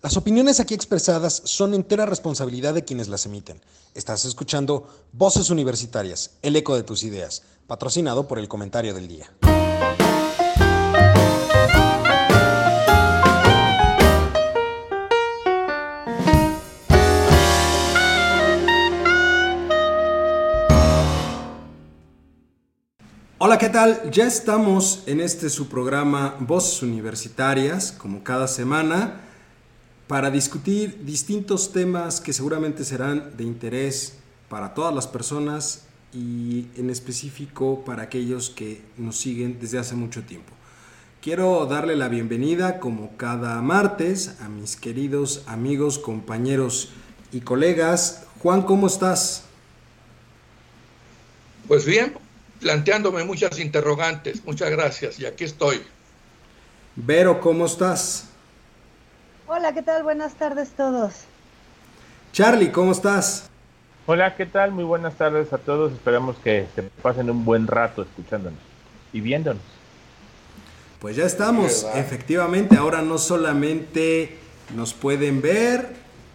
Las opiniones aquí expresadas son entera responsabilidad de quienes las emiten. Estás escuchando Voces Universitarias, el eco de tus ideas, patrocinado por el comentario del día. Hola, ¿qué tal? Ya estamos en este su programa Voces Universitarias, como cada semana para discutir distintos temas que seguramente serán de interés para todas las personas y en específico para aquellos que nos siguen desde hace mucho tiempo. Quiero darle la bienvenida como cada martes a mis queridos amigos, compañeros y colegas. Juan, ¿cómo estás? Pues bien, planteándome muchas interrogantes. Muchas gracias y aquí estoy. Vero, ¿cómo estás? Hola, ¿qué tal? Buenas tardes todos. Charlie, ¿cómo estás? Hola, ¿qué tal? Muy buenas tardes a todos. Esperamos que se pasen un buen rato escuchándonos y viéndonos. Pues ya estamos, efectivamente. Ahora no solamente nos pueden ver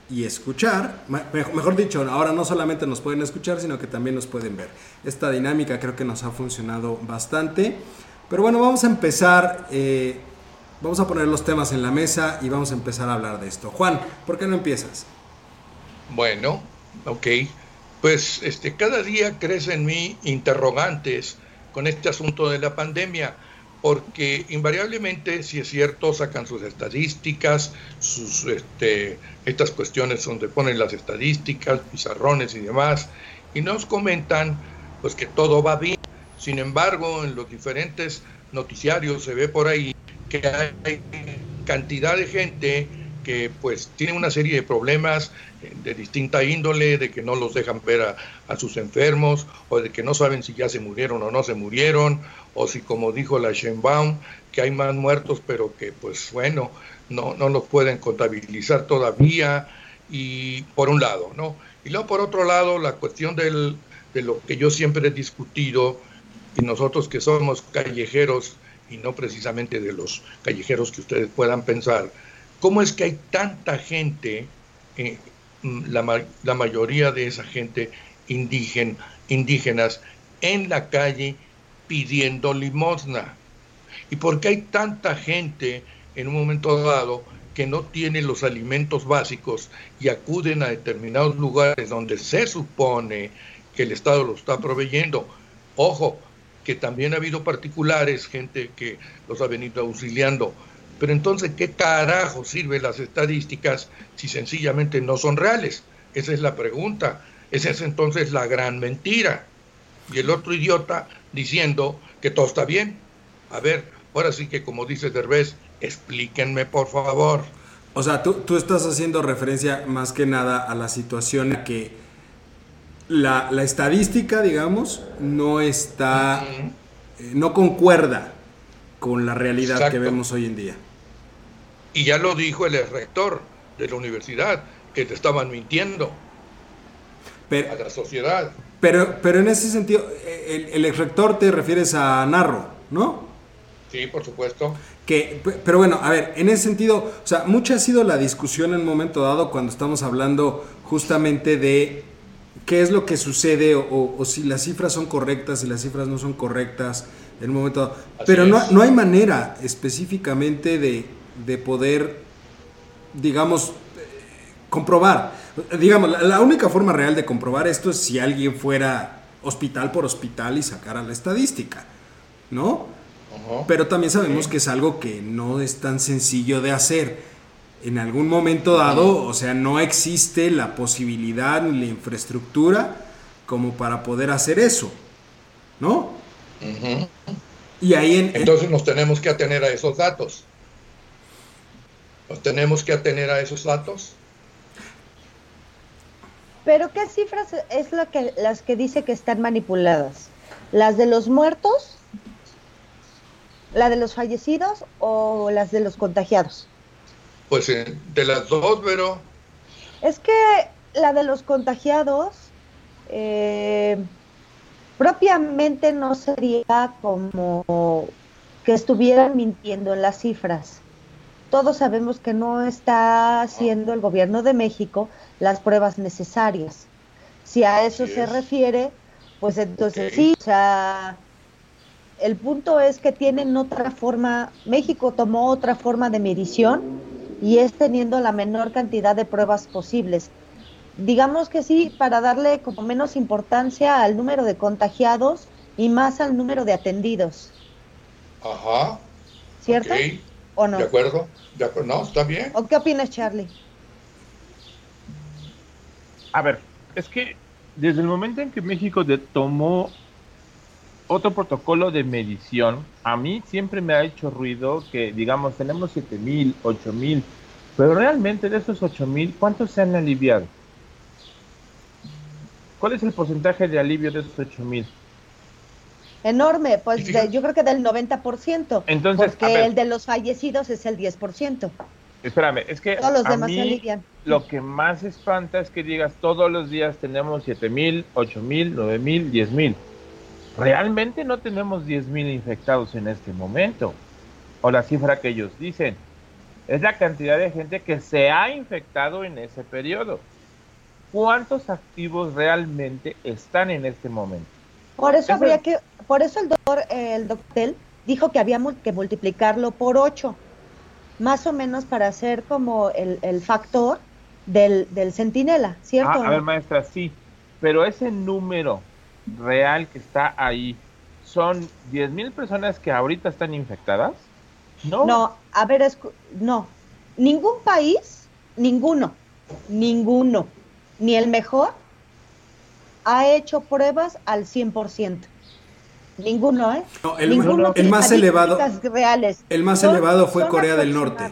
y escuchar, mejor dicho, ahora no solamente nos pueden escuchar, sino que también nos pueden ver. Esta dinámica creo que nos ha funcionado bastante. Pero bueno, vamos a empezar. Eh, Vamos a poner los temas en la mesa y vamos a empezar a hablar de esto. Juan, ¿por qué no empiezas? Bueno, ok. Pues este, cada día crecen mí interrogantes con este asunto de la pandemia, porque invariablemente, si es cierto, sacan sus estadísticas, sus, este, estas cuestiones donde ponen las estadísticas, pizarrones y demás, y nos comentan pues que todo va bien. Sin embargo, en los diferentes noticiarios se ve por ahí que hay cantidad de gente que pues tiene una serie de problemas eh, de distinta índole, de que no los dejan ver a, sus enfermos, o de que no saben si ya se murieron o no se murieron, o si como dijo la Shenbaum, que hay más muertos, pero que pues bueno, no, no los pueden contabilizar todavía, y por un lado, ¿no? Y luego por otro lado, la cuestión del, de lo que yo siempre he discutido, y nosotros que somos callejeros, y no precisamente de los callejeros que ustedes puedan pensar, ¿cómo es que hay tanta gente, eh, la, la, mayoría de esa gente indígena, indígenas, en la calle pidiendo limosna? ¿Y por qué hay tanta gente en un momento dado que no tiene los alimentos básicos y acuden a determinados lugares donde se supone que el Estado lo está proveyendo? Ojo, que también ha habido particulares, gente que los ha venido auxiliando. Pero entonces, ¿qué carajo sirven las estadísticas si sencillamente no son reales? Esa es la pregunta. Esa es entonces la gran mentira. Y el otro idiota diciendo que todo está bien. A ver, ahora sí que como dice Derbez, explíquenme por favor. O sea, tú, tú estás haciendo referencia más que nada a la situación que la, estadística, digamos, no está, eh, no concuerda con la realidad que vemos hoy en día. Y ya lo dijo el rector de la universidad, que te estaban mintiendo a la sociedad. Pero, pero en ese sentido, el, el rector te refieres a Narro, ¿no? Sí, por supuesto. Que, pero bueno, a ver, en ese sentido, o sea, mucha ha sido la discusión en un momento dado cuando estamos hablando justamente de qué es lo que sucede o, si las cifras son correctas, si las cifras no son correctas en un momento. Pero no, no, hay manera específicamente de, poder, digamos, comprobar. Digamos, la, única forma real de comprobar esto es si alguien fuera hospital por hospital y sacara la estadística, ¿no? Pero también sabemos que es algo que no es tan sencillo de hacer en algún momento dado, o sea, no existe la posibilidad ni la infraestructura como para poder hacer eso, ¿no? Y ahí en, Entonces nos tenemos que atener a esos datos. Nos tenemos que atener a esos datos. Pero ¿qué cifras es la que, las que dice que están manipuladas? ¿Las de los muertos? ¿La de los fallecidos o las de los contagiados? Pues eh, de las dos, pero... Es que la de los contagiados eh, propiamente no sería como que estuvieran mintiendo en las cifras, todos sabemos que no está haciendo el gobierno de México las pruebas necesarias. Si a eso se refiere, pues entonces sí, o sea, el punto es que tienen otra forma, México tomó otra forma de medición y es teniendo la menor cantidad de pruebas posibles. Digamos que sí, para darle como menos importancia al número de contagiados y más al número de atendidos. Ajá. ¿Cierto? ¿O no? De acuerdo, de acuerdo. No, está bien. ¿O qué opinas, Charlie? A ver, es que desde el momento en que México tomó otro protocolo de medición, a mí siempre me ha hecho ruido que, digamos, tenemos 7000, 8000, pero realmente de esos 8000, ¿cuántos se han aliviado? ¿Cuál es el porcentaje de alivio de esos 8000? Enorme, pues de, yo creo que del 90%. Entonces, porque el de los fallecidos es el 10%. Espérame, es que todos los a demás mí se alivian. lo que más espanta es que digas todos los días tenemos 7000, 8000, 9000, 10000 Realmente no tenemos 10 mil infectados en este momento. O la cifra que ellos dicen. Es la cantidad de gente que se ha infectado en ese periodo. ¿Cuántos activos realmente están en este momento? Por eso, habría que, por eso el doctor, el doctor dijo que habíamos que multiplicarlo por 8 más o menos para hacer como el, factor del, del, centinela, ¿cierto? Ah, a ver, maestra, sí, pero ese número real que está ahí, ¿son 10 mil personas que ahorita están infectadas? No. No, a ver, no. Ningún país, ninguno, ninguno, ni el mejor, ha hecho pruebas al 100%. Ninguno, ¿eh? el, más elevado. El más elevado fue Corea del Norte.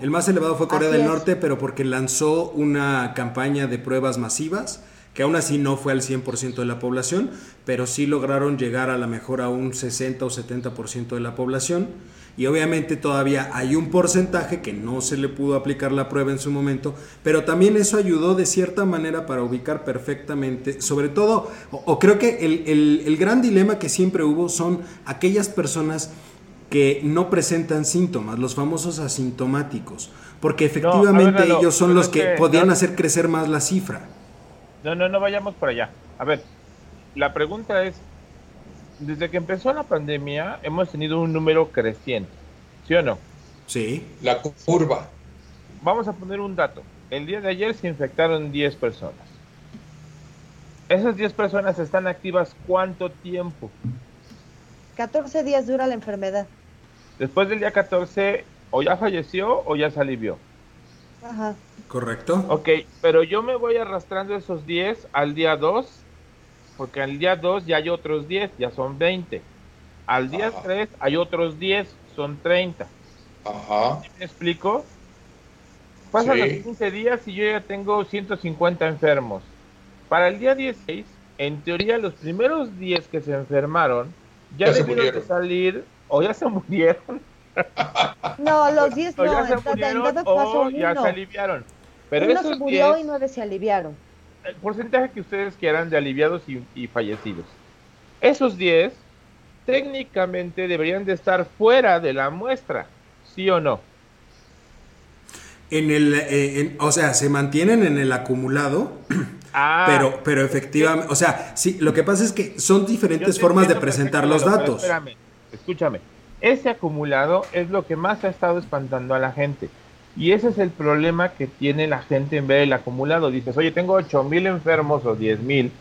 El más elevado fue Corea del Norte, pero porque lanzó una campaña de pruebas masivas, que aún así no fue al 100% de la población, pero sí lograron llegar a la mejor a un 60 o 70% de la población y obviamente todavía hay un porcentaje que no se le pudo aplicar la prueba en su momento, pero también eso ayudó de cierta manera para ubicar perfectamente, sobre todo, o, creo que el, gran dilema que siempre hubo son aquellas personas que no presentan síntomas, los famosos asintomáticos, porque efectivamente ellos son los que, podían hacer crecer más la cifra. No, no, no vayamos por allá. A ver, la pregunta es, desde que empezó la pandemia hemos tenido un número creciente, ¿sí o no? Sí. La curva. Vamos a poner un dato. El día de ayer se infectaron 10 personas. ¿Esas 10 personas están activas cuánto tiempo? 14 días dura la enfermedad. Después del día 14, o ya falleció o ya se alivió. Ajá. Correcto. Ok, pero yo me voy arrastrando esos 10 al día 2 porque al día 2 ya hay otros 10, ya son 20. Al día 3 hay otros 10, son 30. Ajá. ¿Me explico? Pasan los 15 días y yo ya tengo 150 enfermos. Para el día 16, en teoría los primeros 10 que se enfermaron ya, debieron de salir o ya se murieron. No, los 10 no, ya se murieron, o ya se aliviaron. Pero uno se murió y nueve se aliviaron el porcentaje que ustedes quieran de aliviados y, fallecidos. Esos 10 técnicamente deberían de estar fuera de la muestra, ¿sí o no? En el, eh, o sea, se mantienen en el acumulado, ah, pero, pero efectivamente, o sea, sí, lo que pasa es que son diferentes formas de presentar los datos. Espérame, escúchame, ese acumulado es lo que más ha estado espantando a la gente. Y ese es el problema que tiene la gente en ver el acumulado. Dices, oye, tengo 8 mil enfermos o 10 mil.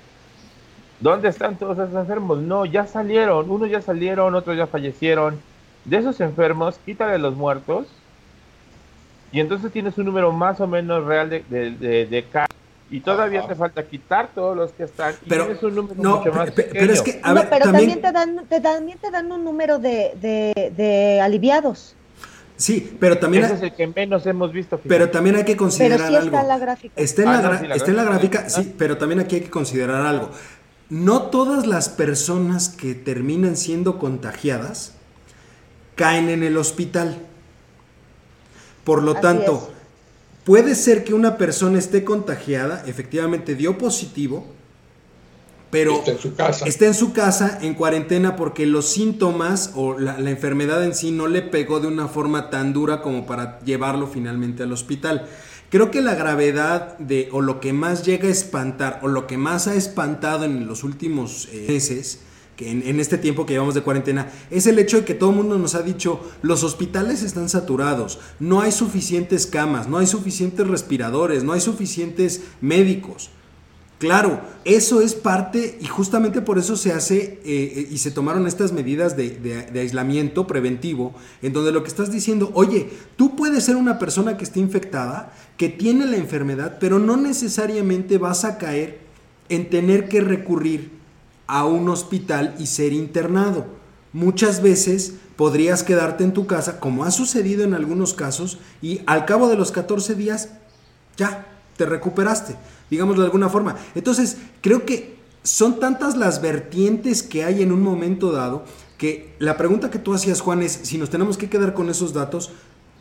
¿Dónde están todos esos enfermos? No, ya salieron. Unos ya salieron, otros ya fallecieron. De esos enfermos, quítale los muertos. Y entonces tienes un número más o menos real de, de, de, y todavía te falta quitar todos los que están y pero, tienes un número no, mucho más pero es que, a ver, pero también, te dan, te, también te dan un número de, de, de aliviados. Sí, pero también. Ese es el que menos hemos visto. Pero también hay que considerar pero sí está En la gráfica. Está en, la, ah, está en la gráfica, sí, pero también aquí hay que considerar algo. No todas las personas que terminan siendo contagiadas caen en el hospital. Por lo tanto, puede ser que una persona esté contagiada, efectivamente dio positivo, pero está en su casa. Está en su casa en cuarentena porque los síntomas o la, la, enfermedad en sí no le pegó de una forma tan dura como para llevarlo finalmente al hospital. Creo que la gravedad de o lo que más llega a espantar o lo que más ha espantado en los últimos eh, meses que en, este tiempo que llevamos de cuarentena, es el hecho de que todo el mundo nos ha dicho, los hospitales están saturados, no hay suficientes camas, no hay suficientes respiradores, no hay suficientes médicos. Claro, eso es parte y justamente por eso se hace eh, y se tomaron estas medidas de, aislamiento preventivo, en donde lo que estás diciendo, oye, tú puedes ser una persona que esté infectada, que tiene la enfermedad, pero no necesariamente vas a caer en tener que recurrir a un hospital y ser internado. Muchas veces podrías quedarte en tu casa, como ha sucedido en algunos casos, y al cabo de los 14 días ya te recuperaste, digámoslo de alguna forma. Entonces, creo que son tantas las vertientes que hay en un momento dado que la pregunta que tú hacías, Juan, es si nos tenemos que quedar con esos datos,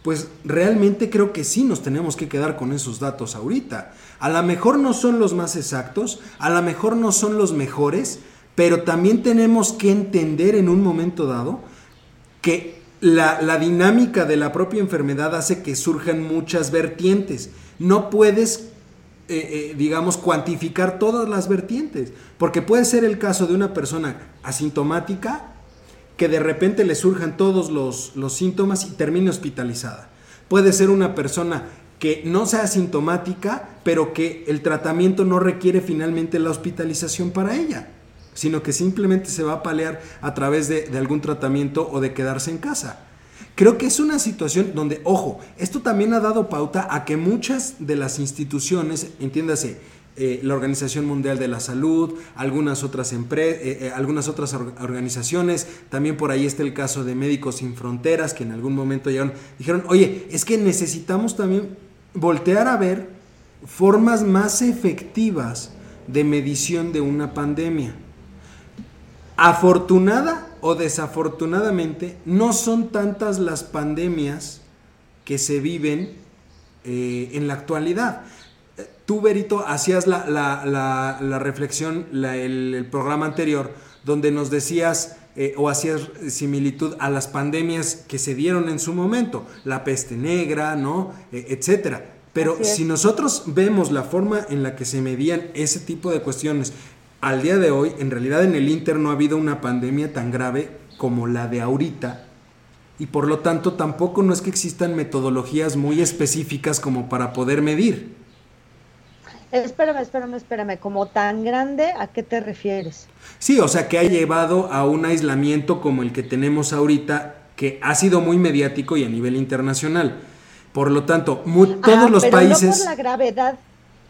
pues realmente creo que sí nos tenemos que quedar con esos datos ahorita. A lo mejor no son los más exactos, a lo mejor no son los mejores, pero también tenemos que entender en un momento dado que la, la, dinámica de la propia enfermedad hace que surjan muchas vertientes. No puedes, eh, eh, digamos, cuantificar todas las vertientes, porque puede ser el caso de una persona asintomática que de repente le surjan todos los, los síntomas y termine hospitalizada. Puede ser una persona que no sea asintomática, pero que el tratamiento no requiere finalmente la hospitalización para ella sino que simplemente se va a paliar a través de, de, algún tratamiento o de quedarse en casa. Creo que es una situación donde, ojo, esto también ha dado pauta a que muchas de las instituciones, entiéndase, eh, la Organización Mundial de la Salud, algunas otras, eh, eh, algunas otras or organizaciones, también por ahí está el caso de Médicos Sin Fronteras, que en algún momento llegaron, dijeron, oye, es que necesitamos también voltear a ver formas más efectivas de medición de una pandemia. Afortunada o desafortunadamente, no son tantas las pandemias que se viven eh, en la actualidad. Tú, Berito, hacías la, la, la, la reflexión, el, el, programa anterior, donde nos decías eh, o hacías similitud a las pandemias que se dieron en su momento, la peste negra, ¿no? Eh, etcétera. Pero si nosotros vemos la forma en la que se medían ese tipo de cuestiones al día de hoy, en realidad en el Inter no ha habido una pandemia tan grave como la de ahorita. Y por lo tanto tampoco no es que existan metodologías muy específicas como para poder medir. Espérame, espérame, espérame. ¿Como tan grande a qué te refieres? Sí, o sea, que ha llevado a un aislamiento como el que tenemos ahorita, que ha sido muy mediático y a nivel internacional. Por lo tanto, muy, todos ah, los pero países... No por la gravedad,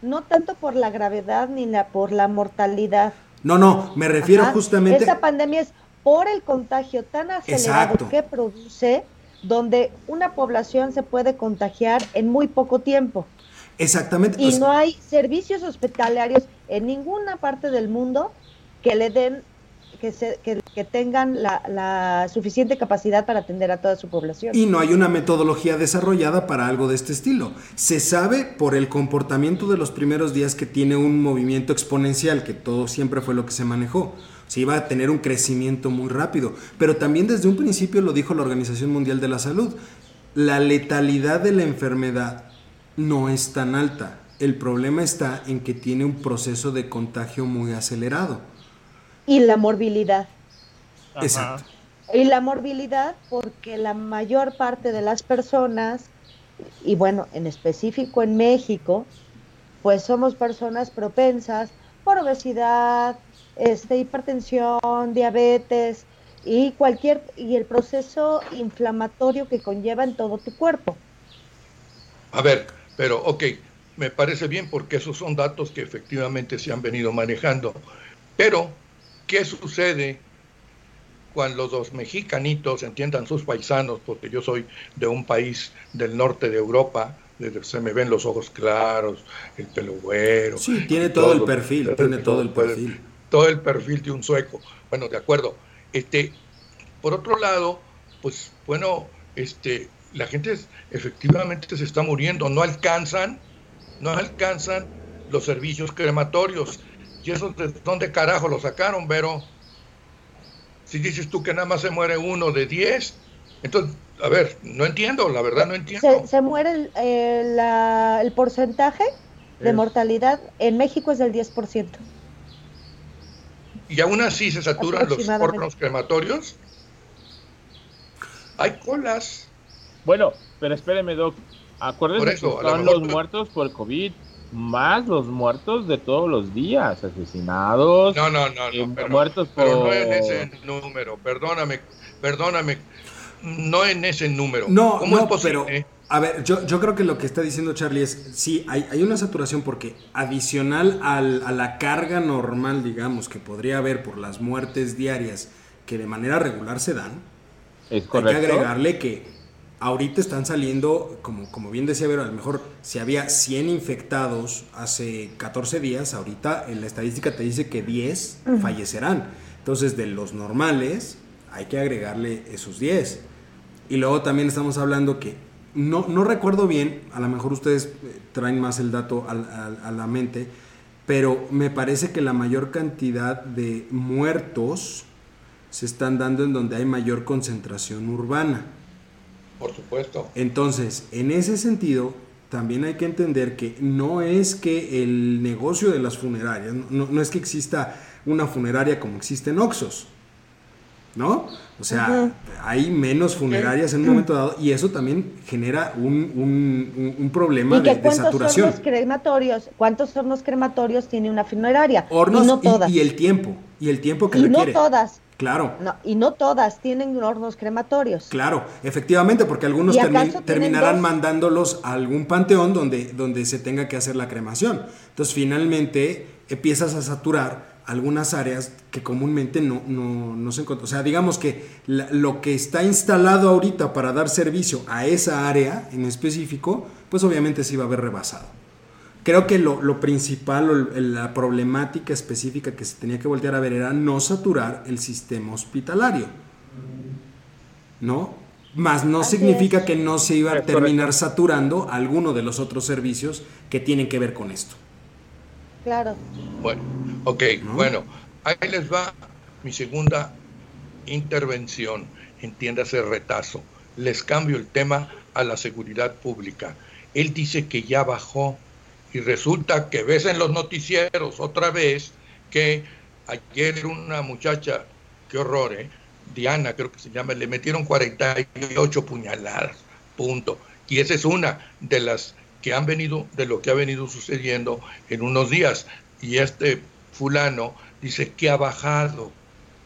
no tanto por la gravedad ni la, por la mortalidad. No, no, me refiero Ajá. justamente. Esta pandemia es por el contagio tan acelerado Exacto. que produce, donde una población se puede contagiar en muy poco tiempo. Exactamente. Y sea, no hay servicios hospitalarios en ninguna parte del mundo que le den, que, se, que, tengan la, la, suficiente capacidad para atender a toda su población. Y no hay una metodología desarrollada para algo de este estilo. Se sabe por el comportamiento de los primeros días que tiene un movimiento exponencial, que todo siempre fue lo que se manejó. Se iba a tener un crecimiento muy rápido. Pero también desde un principio lo dijo la Organización Mundial de la Salud. La letalidad de la enfermedad no es tan alta. El problema está en que tiene un proceso de contagio muy acelerado. Y la morbilidad. Exacto. Y la morbilidad porque la mayor parte de las personas, y bueno, en específico en México, pues somos personas propensas por obesidad, este, hipertensión, diabetes y cualquier y el proceso inflamatorio que conlleva en todo tu cuerpo. A ver, pero ok, me parece bien porque esos son datos que efectivamente se han venido manejando. Pero, ¿qué sucede cuando los mexicanitos entiendan sus paisanos? Porque yo soy de un país del norte de Europa, se me ven los ojos claros, el pelo güero. Sí, tiene todo, todo el perfil, tiene todo el perfil. Todo el perfil de un sueco. Bueno, de acuerdo. Este, por otro lado, pues bueno, este, la gente efectivamente se está muriendo, no alcanzan, no alcanzan los servicios crematorios. ¿Y eso de dónde carajo lo sacaron, Vero? Si dices tú que nada más se muere uno de diez, entonces, a ver, no entiendo, la verdad no entiendo. Se, muere el, el, porcentaje de mortalidad en México es del 10%. ¿Y aún así se saturan los órganos crematorios? Hay colas. Bueno, pero espéreme, Doc. Acuérdense que son los muertos por COVID, más los muertos de todos los días, asesinados. No, no, no, no pero, muertos por... pero no en ese número, perdóname, perdóname, no en ese número. No, ¿Cómo es posible? pero a ver, yo, yo creo que lo que está diciendo Charlie es, sí, hay, hay una saturación porque adicional al, a la carga normal, digamos, que podría haber por las muertes diarias que de manera regular se dan, ¿Es hay que agregarle que ahorita están saliendo, como, como bien decía Vero, a lo mejor si había 100 infectados hace 14 días, ahorita en la estadística te dice que 10 fallecerán. Entonces, de los normales, hay que agregarle esos 10. Y luego también estamos hablando que, no, no recuerdo bien, a lo mejor ustedes eh, traen más el dato a, a la mente, pero me parece que la mayor cantidad de muertos se están dando en donde hay mayor concentración urbana. Por supuesto. Entonces, en ese sentido, también hay que entender que no es que el negocio de las funerarias, no, es que exista una funeraria como existe en Oxos, ¿no? O sea, hay menos funerarias en un momento dado y eso también genera un, un, problema de, de, saturación. Hornos crematorios, ¿Cuántos hornos crematorios tiene una funeraria? Hornos y, no todas. Y, el tiempo, y el tiempo que y requiere. no todas. Claro. No, y no todas tienen hornos crematorios. Claro, efectivamente, porque algunos terminarán mandándolos a algún panteón donde, donde se tenga que hacer la cremación. Entonces, finalmente empiezas a saturar algunas áreas que comúnmente no, no, se encuentran. O sea, digamos que lo que está instalado ahorita para dar servicio a esa área en específico, pues obviamente se iba a ver rebasado. Creo que lo, principal, o la problemática específica que se tenía que voltear a ver era no saturar el sistema hospitalario. ¿No? Más no significa que no se iba a terminar saturando alguno de los otros servicios que tienen que ver con esto. Claro. Bueno, ok, bueno, ahí les va mi segunda intervención, entiéndase retazo. Les cambio el tema a la seguridad pública. Él dice que ya bajó y resulta que ves en los noticieros otra vez que ayer una muchacha, qué horror, ¿eh? Diana creo que se llama, le metieron 48 puñaladas, punto. Y esa es una de las que han venido, de lo que ha venido sucediendo en unos días. Y este fulano dice que ha bajado.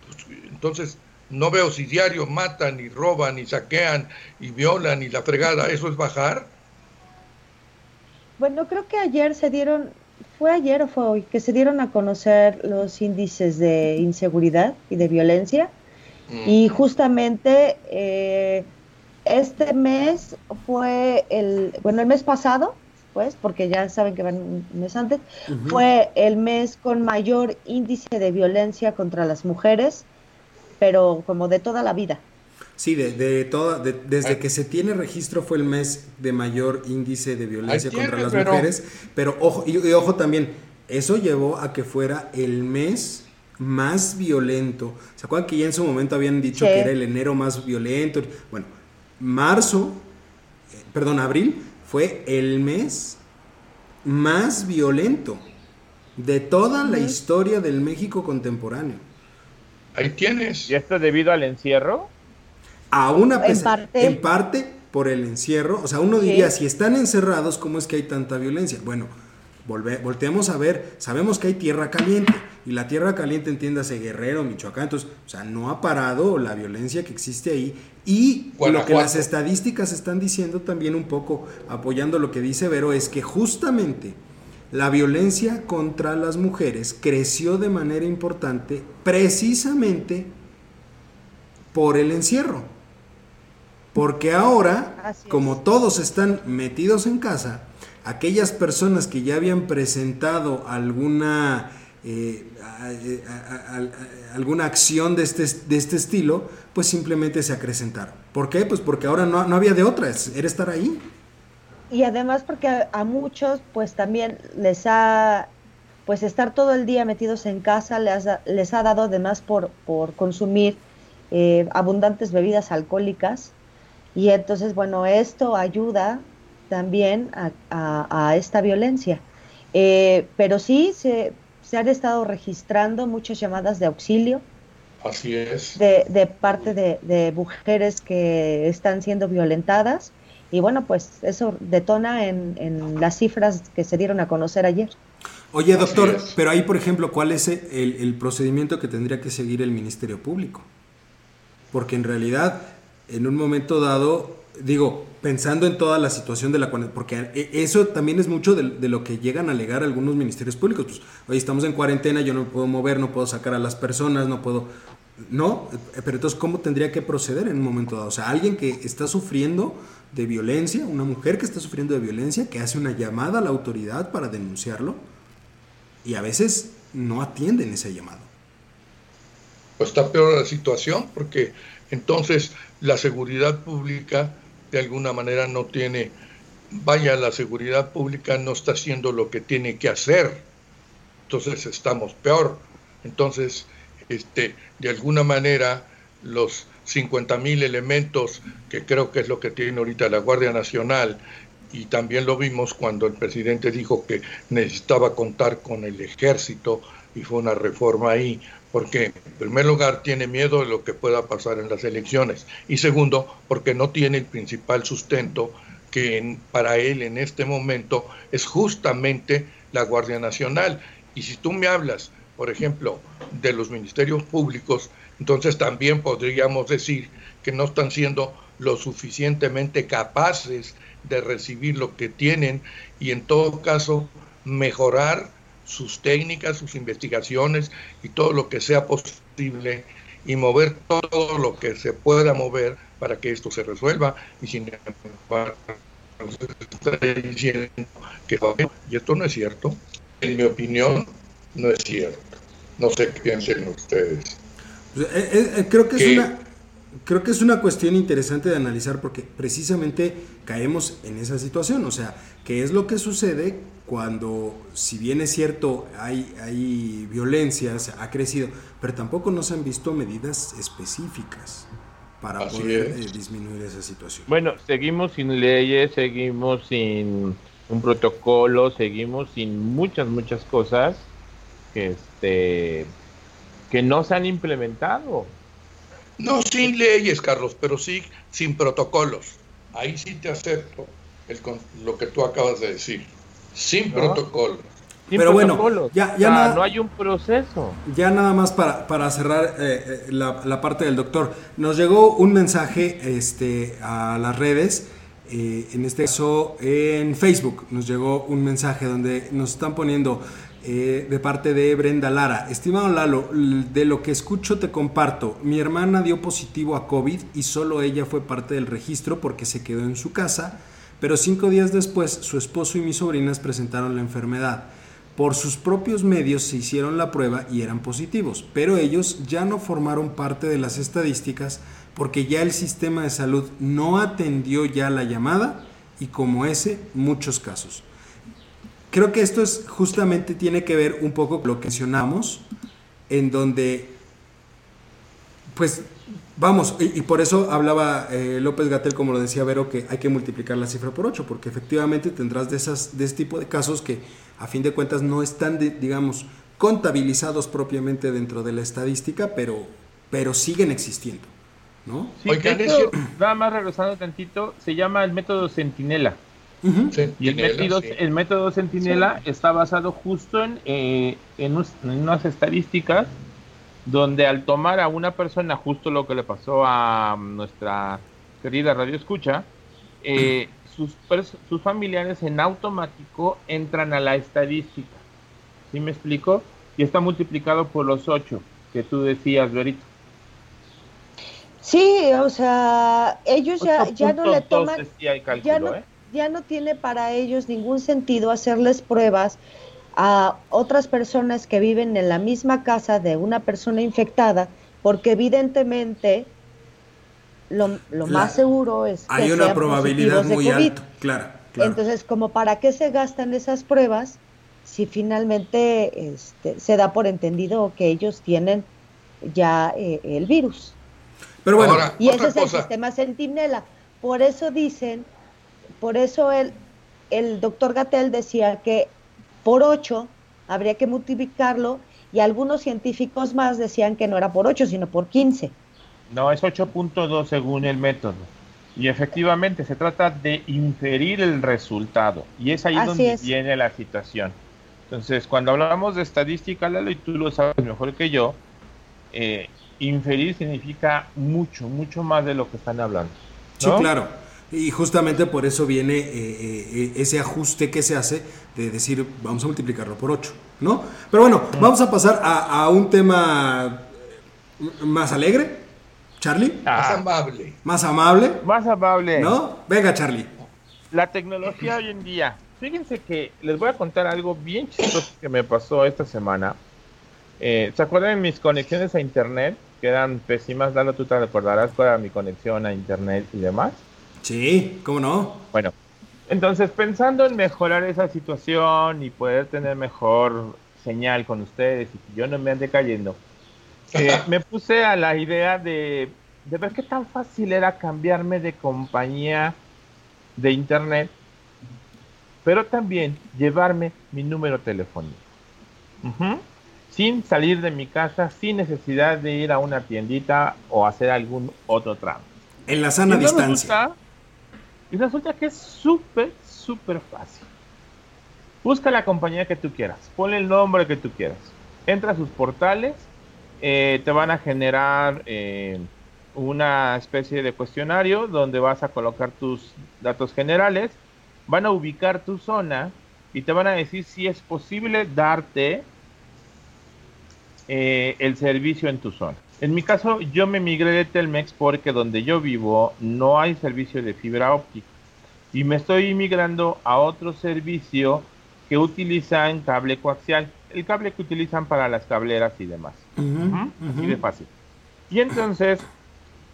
Pues, entonces, no veo si diario matan y roban y saquean y violan y la fregada, ¿eso es bajar? Bueno, creo que ayer se dieron, fue ayer o fue hoy, que se dieron a conocer los índices de inseguridad y de violencia. Y justamente eh, este mes fue el, bueno, el mes pasado, pues, porque ya saben que van un mes antes, fue el mes con mayor índice de violencia contra las mujeres, pero como de toda la vida. Sí, de, de toda, desde ah. que se tiene registro fue el mes de mayor índice de violencia contra las mujeres, pero ojo, y, ojo también, eso llevó a que fuera el mes más violento. ¿Se acuerdan que ya en su momento habían dicho que era el enero más violento? Bueno, marzo, eh, perdón, abril, fue el mes más violento de toda la historia del México contemporáneo. Ahí tienes. ¿Y esto debido al encierro? A una en parte, en parte por el encierro. O sea, uno diría, si están encerrados, ¿cómo es que hay tanta violencia? Bueno, volve, volteemos a ver, sabemos que hay tierra caliente. Y la tierra caliente, entiéndase, Guerrero, Michoacán. Entonces, o sea, no ha parado la violencia que existe ahí. Y lo que las estadísticas están diciendo también un poco, apoyando lo que dice Vero, es que justamente la violencia contra las mujeres creció de manera importante precisamente por el encierro. Porque ahora, como todos están metidos en casa, aquellas personas que ya habían presentado alguna, eh, alguna acción de este, de este estilo, pues simplemente se acrecentaron. ¿Por qué? Pues porque ahora no, había de otra, era estar ahí. Y además porque a, muchos pues también les ha pues estar todo el día metidos en casa les ha, les ha dado además por, por consumir eh, abundantes bebidas alcohólicas y entonces, bueno, esto ayuda también a, esta violencia. Eh, pero sí, se, se, han estado registrando muchas llamadas de auxilio. Así es. De, de parte de, de, mujeres que están siendo violentadas. Y bueno, pues eso detona en, en las cifras que se dieron a conocer ayer. Oye, doctor, pero ahí, por ejemplo, ¿cuál es el, el, procedimiento que tendría que seguir el Ministerio Público? Porque en realidad, en un momento dado, digo, pensando en toda la situación de la porque e, eso también es mucho de, lo que llegan a alegar algunos ministerios públicos. Pues, oye, estamos en cuarentena, yo no me puedo mover, no puedo sacar a las personas, no puedo... No, pero entonces, ¿cómo tendría que proceder en un momento dado? O sea, alguien que está sufriendo de violencia, una mujer que está sufriendo de violencia, que hace una llamada a la autoridad para denunciarlo y a veces no atienden ese llamado. Pues está peor la situación porque entonces la seguridad pública de alguna manera no tiene, vaya, la seguridad pública no está haciendo lo que tiene que hacer. Entonces estamos peor. Entonces, este, de alguna manera, los 50 mil elementos, que creo que es lo que tiene ahorita la Guardia Nacional, y también lo vimos cuando el presidente dijo que necesitaba contar con el ejército y fue una reforma ahí, porque en primer lugar tiene miedo de lo que pueda pasar en las elecciones y segundo porque no tiene el principal sustento que para él en este momento es justamente la Guardia Nacional. Y si tú me hablas, por ejemplo, de los ministerios públicos, entonces también podríamos decir que no están siendo lo suficientemente capaces de recibir lo que tienen y en todo caso mejorar sus técnicas, sus investigaciones y todo lo que sea posible y mover todo lo que se pueda mover para que esto se resuelva. Y sin embargo diciendo que y esto no es cierto. En mi opinión no es cierto. No sé qué piensen ustedes. Pues, eh, eh, creo que es una creo que es una cuestión interesante de analizar porque precisamente caemos en esa situación, o sea, ¿qué es lo que sucede cuando, si bien es cierto, hay, hay violencia, ha crecido, pero tampoco no se han visto medidas específicas para poder eh, disminuir esa situación? Bueno, seguimos sin leyes, seguimos sin un protocolo, seguimos sin muchas, muchas cosas que, este, que no se han implementado. No sin leyes, Carlos, pero sí sin protocolos. Ahí sí te acepto el, lo que tú acabas de decir. Sin protocolos. pero bueno, ya, ya no hay un proceso. Ya nada más para, para cerrar eh, eh, la, la, parte del doctor. Nos llegó un mensaje este, a las redes, eh, en este caso en Facebook, nos llegó un mensaje donde nos están poniendo eh, de parte de Brenda Lara. Estimado Lalo, de lo que escucho te comparto. Mi hermana dio positivo a COVID y solo ella fue parte del registro porque se quedó en su casa, pero cinco días después su esposo y mis sobrinas presentaron la enfermedad. Por sus propios medios se hicieron la prueba y eran positivos, pero ellos ya no formaron parte de las estadísticas porque ya el sistema de salud no atendió ya la llamada y como ese muchos casos creo que esto es justamente tiene que ver un poco con lo que mencionamos, en donde, pues, vamos, y, por eso hablaba eh, López Gatel, como lo decía Vero, que hay que multiplicar la cifra por 8, porque efectivamente tendrás de, esas, de este tipo de casos que a fin de cuentas no están, digamos, contabilizados propiamente dentro de la estadística, pero, pero siguen existiendo. ¿no? Sí, nada más regresando tantito, se llama el método Centinela. Y el método, el método Centinela está basado justo en, eh, en, unas estadísticas donde al tomar a una persona, justo lo que le pasó a nuestra querida Radio Escucha, eh, sus, sus familiares en automático entran a la estadística. ¿Sí me explico? Y está multiplicado por los ocho que tú decías, Verito. Sí, o sea, ellos ya, ya no le toman... ya no, ¿eh? Ya no tiene para ellos ningún sentido hacerles pruebas a otras personas que viven en la misma casa de una persona infectada, porque evidentemente lo, más seguro es que hay una probabilidad muy alta, claro, Entonces, como para qué se gastan esas pruebas si finalmente este, se da por entendido que ellos tienen ya eh, el virus. Pero bueno, y ese es el sistema Centinela. Por eso dicen, por eso el, el doctor Gatel decía que por 8 habría que multiplicarlo y algunos científicos más decían que no era por 8, sino por 15. No, es 8.2 según el método. Y efectivamente se trata de inferir el resultado. Y es ahí donde viene la situación. Entonces, cuando hablamos de estadística, Lalo, y tú lo sabes mejor que yo, eh, inferir significa mucho, mucho más de lo que están hablando. Sí, claro. Y justamente por eso viene eh, eh, ese ajuste que se hace de decir, vamos a multiplicarlo por 8, ¿no? Pero bueno, vamos a pasar a, un tema más alegre, Charlie. Ah. Más amable. Más amable. Más amable. ¿No? Venga, Charlie. La tecnología hoy en día. Fíjense que les voy a contar algo bien chistoso que me pasó esta semana. Eh, ¿Se acuerdan de mis conexiones a internet? Que eran pésimas. Dalo, tú te recordarás cuál era mi conexión a internet y demás. Sí, ¿cómo no? Bueno, entonces pensando en mejorar esa situación y poder tener mejor señal con ustedes y que yo no me ande cayendo, eh, me puse a la idea de, de ver qué tan fácil era cambiarme de compañía de internet, pero también llevarme mi número telefónico. Sin salir de mi casa, sin necesidad de ir a una tiendita o hacer algún otro tramo. En la sana distancia. Y resulta que es súper, súper fácil. Busca la compañía que tú quieras, ponle el nombre que tú quieras. Entra a sus portales eh, te van a generar eh, una especie de cuestionario donde vas a colocar tus datos generales, van a ubicar tu zona y te van a decir si es posible darte eh, el servicio en tu zona. En mi caso, yo me migré de Telmex porque donde yo vivo no hay servicio de fibra óptica y me estoy migrando a otro servicio que utiliza cable coaxial el cable que utilizan para las cableras y demás. Así de fácil. Y entonces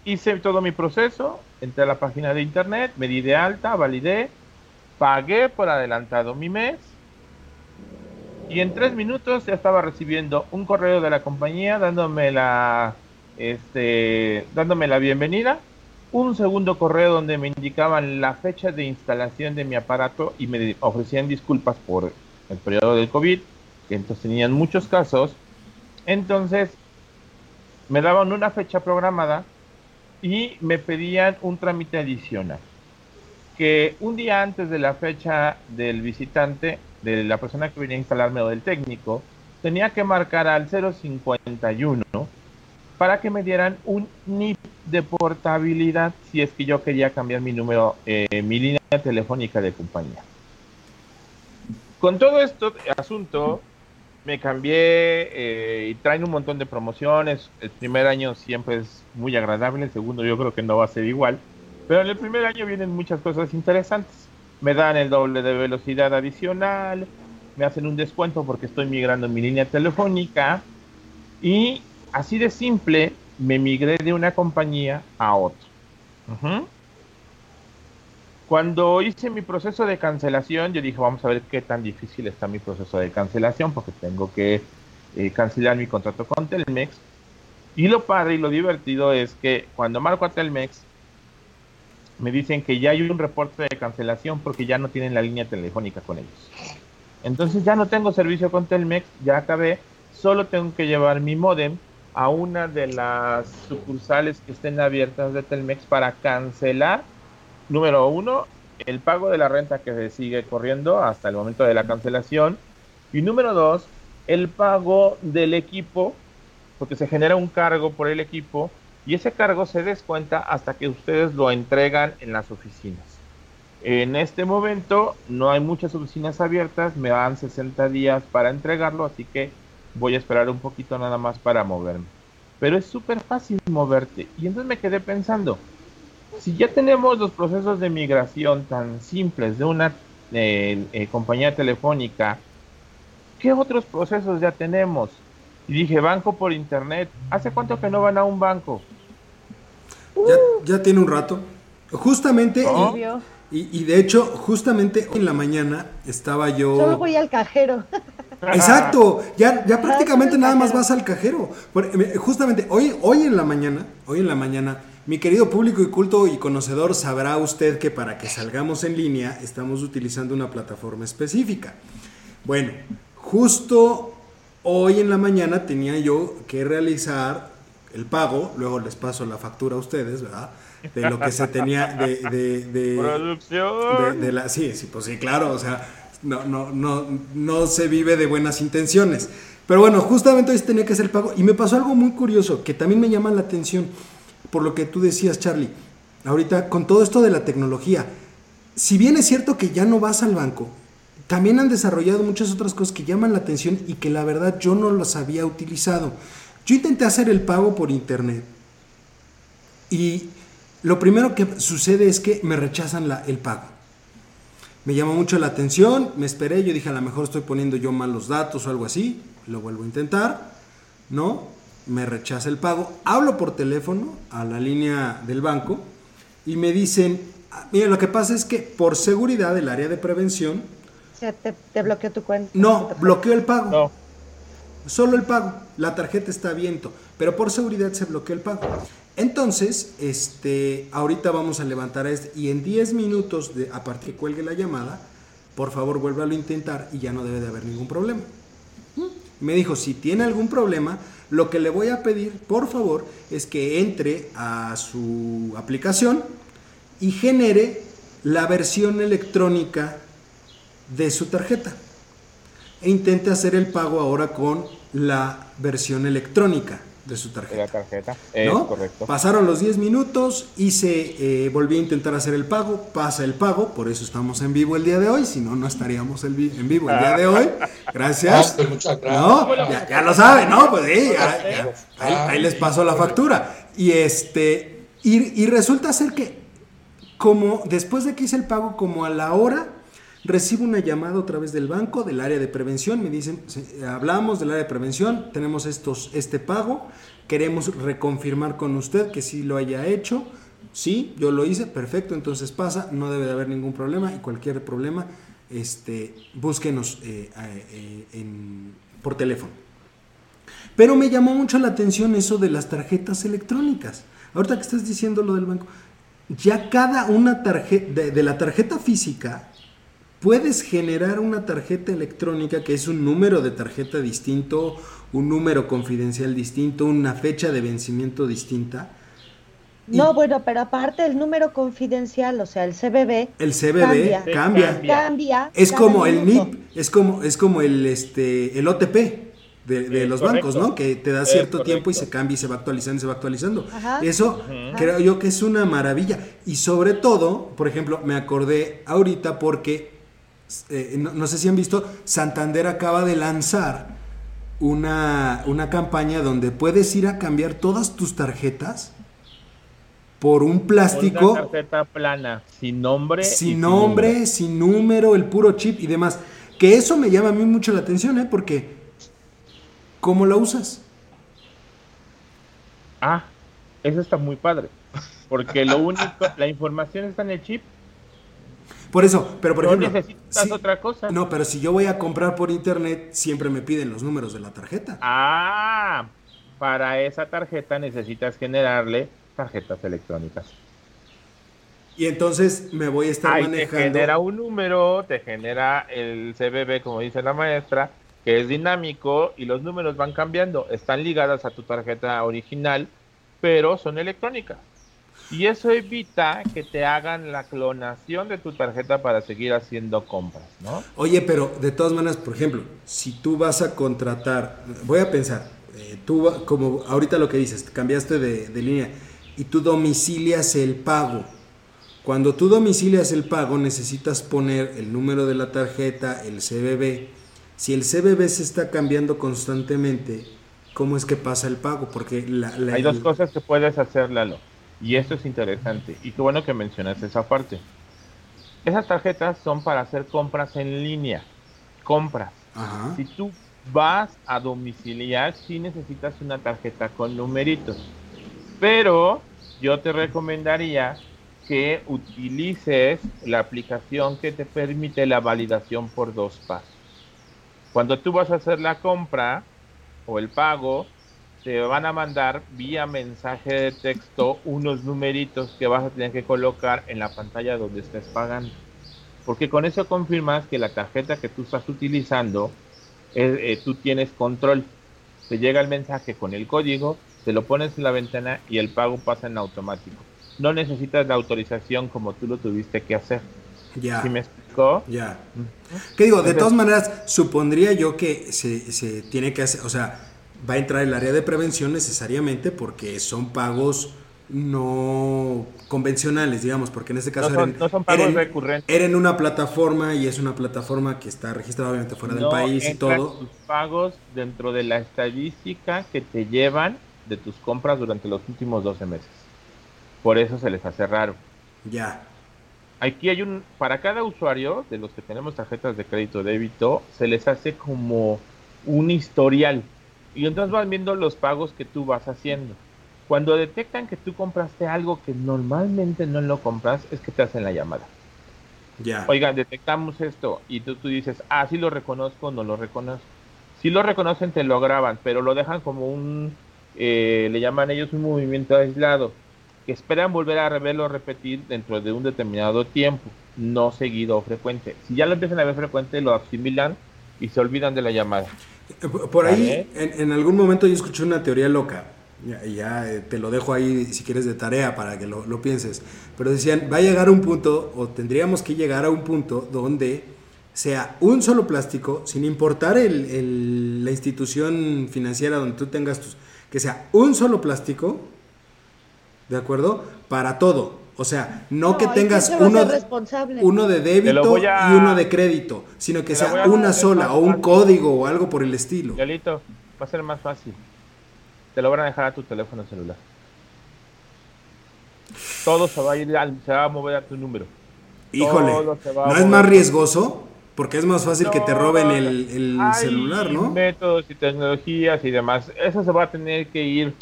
hice todo mi proceso, entré a la página de internet, me di de alta, validé, pagué por adelantado mi mes y en tres minutos ya estaba recibiendo un correo de la compañía dándome la, este, dándome la bienvenida, un segundo correo donde me indicaban la fecha de instalación de mi aparato y me ofrecían disculpas por el periodo del COVID que entonces tenían muchos casos, entonces me daban una fecha programada y me pedían un trámite adicional. Que un día antes de la fecha del visitante, de la persona que venía a instalarme o del técnico, tenía que marcar al 051 para que me dieran un NIP de portabilidad si es que yo quería cambiar mi número, eh, mi línea telefónica de compañía. Con todo esto asunto, me cambié eh, y traen un montón de promociones. El primer año siempre es muy agradable, el segundo yo creo que no va a ser igual. Pero en el primer año vienen muchas cosas interesantes. Me dan el doble de velocidad adicional, me hacen un descuento porque estoy migrando mi línea telefónica y así de simple me migré de una compañía a otra. Cuando hice mi proceso de cancelación, yo dije, vamos a ver qué tan difícil está mi proceso de cancelación, porque tengo que eh, cancelar mi contrato con Telmex. Y lo padre y lo divertido es que cuando marco a Telmex, me dicen que ya hay un reporte de cancelación porque ya no tienen la línea telefónica con ellos. Entonces ya no tengo servicio con Telmex, ya acabé, solo tengo que llevar mi modem a una de las sucursales que estén abiertas de Telmex para cancelar número uno, el pago de la renta que se sigue corriendo hasta el momento de la cancelación. Y número dos, el pago del equipo, porque se genera un cargo por el equipo y ese cargo se descuenta hasta que ustedes lo entregan en las oficinas. En este momento no hay muchas oficinas abiertas, me dan 60 días para entregarlo, así que voy a esperar un poquito nada más para moverme. Pero es súper fácil moverte. Y entonces me quedé pensando, si ya tenemos los procesos de migración tan simples de una eh, eh, compañía telefónica, ¿qué otros procesos ya tenemos? Y dije, banco por internet. ¿Hace cuánto que no van a un banco? Ya, tiene un rato. Justamente, Y, de hecho, justamente hoy en la mañana estaba yo... Solo voy al cajero. Exacto, ya, ya prácticamente nada más vas al cajero. Eh, justamente hoy, hoy en la mañana, hoy en la mañana, mi querido público y culto y conocedor, sabrá usted que para que salgamos en línea estamos utilizando una plataforma específica. Bueno, justo hoy en la mañana tenía yo que realizar el pago, luego les paso la factura a ustedes, ¿verdad? De lo que se tenía de... de, de Producción. De, la, sí, sí, pues sí, claro, o sea, no, no, no, no se vive de buenas intenciones. Pero bueno, justamente hoy tenía que hacer el pago y me pasó algo muy curioso que también me llama la atención por lo que tú decías, Charlie. Ahorita, con todo esto de la tecnología, si bien es cierto que ya no vas al banco, también han desarrollado muchas otras cosas que llaman la atención y que la verdad yo no las había utilizado. Yo intenté hacer el pago por internet y lo primero que sucede es que me rechazan la, el pago. Me llamó mucho la atención, me esperé, yo dije a lo mejor estoy poniendo yo mal los datos o algo así, lo vuelvo a intentar, ¿no? Me rechaza el pago, hablo por teléfono a la línea del banco y me dicen, ah, mira, lo que pasa es que por seguridad del área de prevención... ¿Se te, te bloqueó tu cuenta? No, bloqueó el pago. No. Solo el pago, la tarjeta está abierto, pero por seguridad se bloqueó el pago. Entonces, este, ahorita vamos a levantar este y en 10 minutos de, a partir que cuelgue la llamada, por favor vuélvalo a intentar y ya no debe de haber ningún problema. Me dijo, si tiene algún problema, lo que le voy a pedir, por favor, es que entre a su aplicación y genere la versión electrónica de su tarjeta. E intente hacer el pago ahora con la versión electrónica de su tarjeta. la tarjeta, es correcto. Pasaron los 10 minutos, hice, eh, volví a intentar hacer el pago, pasa el pago, por eso estamos en vivo el día de hoy, si no, no estaríamos en vivo el día de hoy. Gracias. Pues, muchas gracias. ¿No? Ya, lo saben, ¿no? Pues sí, ahí, les paso la factura. Y este, y, y resulta ser que, como después de que hice el pago, como a la hora Recibo una llamada otra vez del banco, del área de prevención, me dicen, hablamos del área de prevención, tenemos estos, este pago, queremos reconfirmar con usted que sí lo haya hecho. Sí, yo lo hice, perfecto, entonces pasa, no debe de haber ningún problema y cualquier problema, este, búsquenos eh, eh, por teléfono. Pero me llamó mucho la atención eso de las tarjetas electrónicas. Ahorita que estás diciendo lo del banco, ya cada una tarjeta, de la tarjeta física, puedes generar una tarjeta electrónica que es un número de tarjeta distinto, un número confidencial distinto, una fecha de vencimiento distinta. No, bueno, pero aparte el número confidencial, o sea, el CBB. El CBB cambia. Cambia. es como el NIP, es como, es como el, este, el OTP. De, los bancos, ¿no? Que te da cierto tiempo y se cambia y se va actualizando y se va actualizando. Eso creo yo que es una maravilla. Y sobre todo, por ejemplo, me acordé ahorita porque eh, no, sé si han visto, Santander acaba de lanzar una, una campaña donde puedes ir a cambiar todas tus tarjetas por un plástico. Una tarjeta plana, sin nombre. Sin nombre, sin número, el puro chip y demás. Que eso me llama a mí mucho la atención, ¿eh? Porque, ¿cómo la usas? Ah, eso está muy padre. Porque lo único, la información está en el chip por eso, pero por ejemplo. necesitas otra cosa. No, pero si yo voy a comprar por internet, siempre me piden los números de la tarjeta. Ah, para esa tarjeta necesitas generarle tarjetas electrónicas. Y entonces me voy a estar manejando. Te genera un número, te genera el CBB, como dice la maestra, que es dinámico y los números van cambiando. Están ligadas a tu tarjeta original, pero son electrónicas. Y eso evita que te hagan la clonación de tu tarjeta para seguir haciendo compras, ¿no? Oye, pero de todas maneras, por ejemplo, si tú vas a contratar, voy a pensar, eh, tú como ahorita lo que dices, cambiaste de, de línea y tú domicilias el pago. Cuando tú domicilias el pago necesitas poner el número de la tarjeta, el CBB. Si el CBB se está cambiando constantemente, ¿cómo es que pasa el pago? Porque la, hay dos cosas que puedes hacer, Lalo. Y esto es interesante. Y qué bueno que mencionas esa parte. Esas tarjetas son para hacer compras en línea. Compras. Si tú vas a domiciliar, sí necesitas una tarjeta con numeritos. Pero yo te recomendaría que utilices la aplicación que te permite la validación por dos pasos. Cuando tú vas a hacer la compra o el pago, te van a mandar vía mensaje de texto unos numeritos que vas a tener que colocar en la pantalla donde estés pagando. Porque con eso confirmas que la tarjeta que tú estás utilizando, eh, eh, tú tienes control. Te llega el mensaje con el código, te lo pones en la ventana y el pago pasa en automático. No necesitas la autorización como tú lo tuviste que hacer. Ya. ¿Sí me explicó? Ya. ¿Qué digo? De todas maneras, supondría yo que se, se tiene que hacer, o sea, va a entrar el área de prevención necesariamente porque son pagos no convencionales, digamos, porque en este caso No son- eran, no son pagos eran- recurrentes. era en una plataforma y es una plataforma que está registrada obviamente fuera del No país y todo. tus pagos dentro de la estadística que te llevan de tus compras durante los últimos 12 meses. Por eso se les hace raro. Ya. Aquí hay un, para cada usuario de los que tenemos tarjetas de crédito débito, se les hace como un historial. Y entonces van viendo los pagos que tú vas haciendo. Cuando detectan que tú compraste algo que normalmente no lo compras, es que te hacen la llamada. Ya. Oigan, detectamos esto y tú, tú dices, ah, sí lo reconozco, no lo reconozco. Si lo reconocen, te lo graban, pero lo dejan como un, eh, le llaman ellos un movimiento aislado, que esperan volver a verlo repetir dentro de un determinado tiempo, no seguido o frecuente. Si ya lo empiezan a ver frecuente, lo asimilan y se olvidan de la llamada. Eh, Por ahí, en, en algún momento yo escuché una teoría loca. Ya, ya, eh, te lo dejo ahí si quieres de tarea para que lo, lo pienses. Pero decían, va a llegar un punto, o tendríamos que llegar a un punto donde sea un solo plástico, sin importar el- el- la institución financiera donde tú tengas tus, que sea un solo plástico, ¿de acuerdo? Para todo. O sea, no, No, que ¿y quién tengas uno, uno de débito a- y uno de crédito, sino que sea una sola o un fácil. código o algo por el estilo. Yalito, va a ser más fácil. Te lo van a dejar a tu teléfono celular. Todo se va a ir, al- se va a mover a tu número. Híjole, ¿no es más riesgoso? Porque es más fácil que te roben el, el hay celular, ¿no? métodos y tecnologías y demás. Eso se va a tener que ir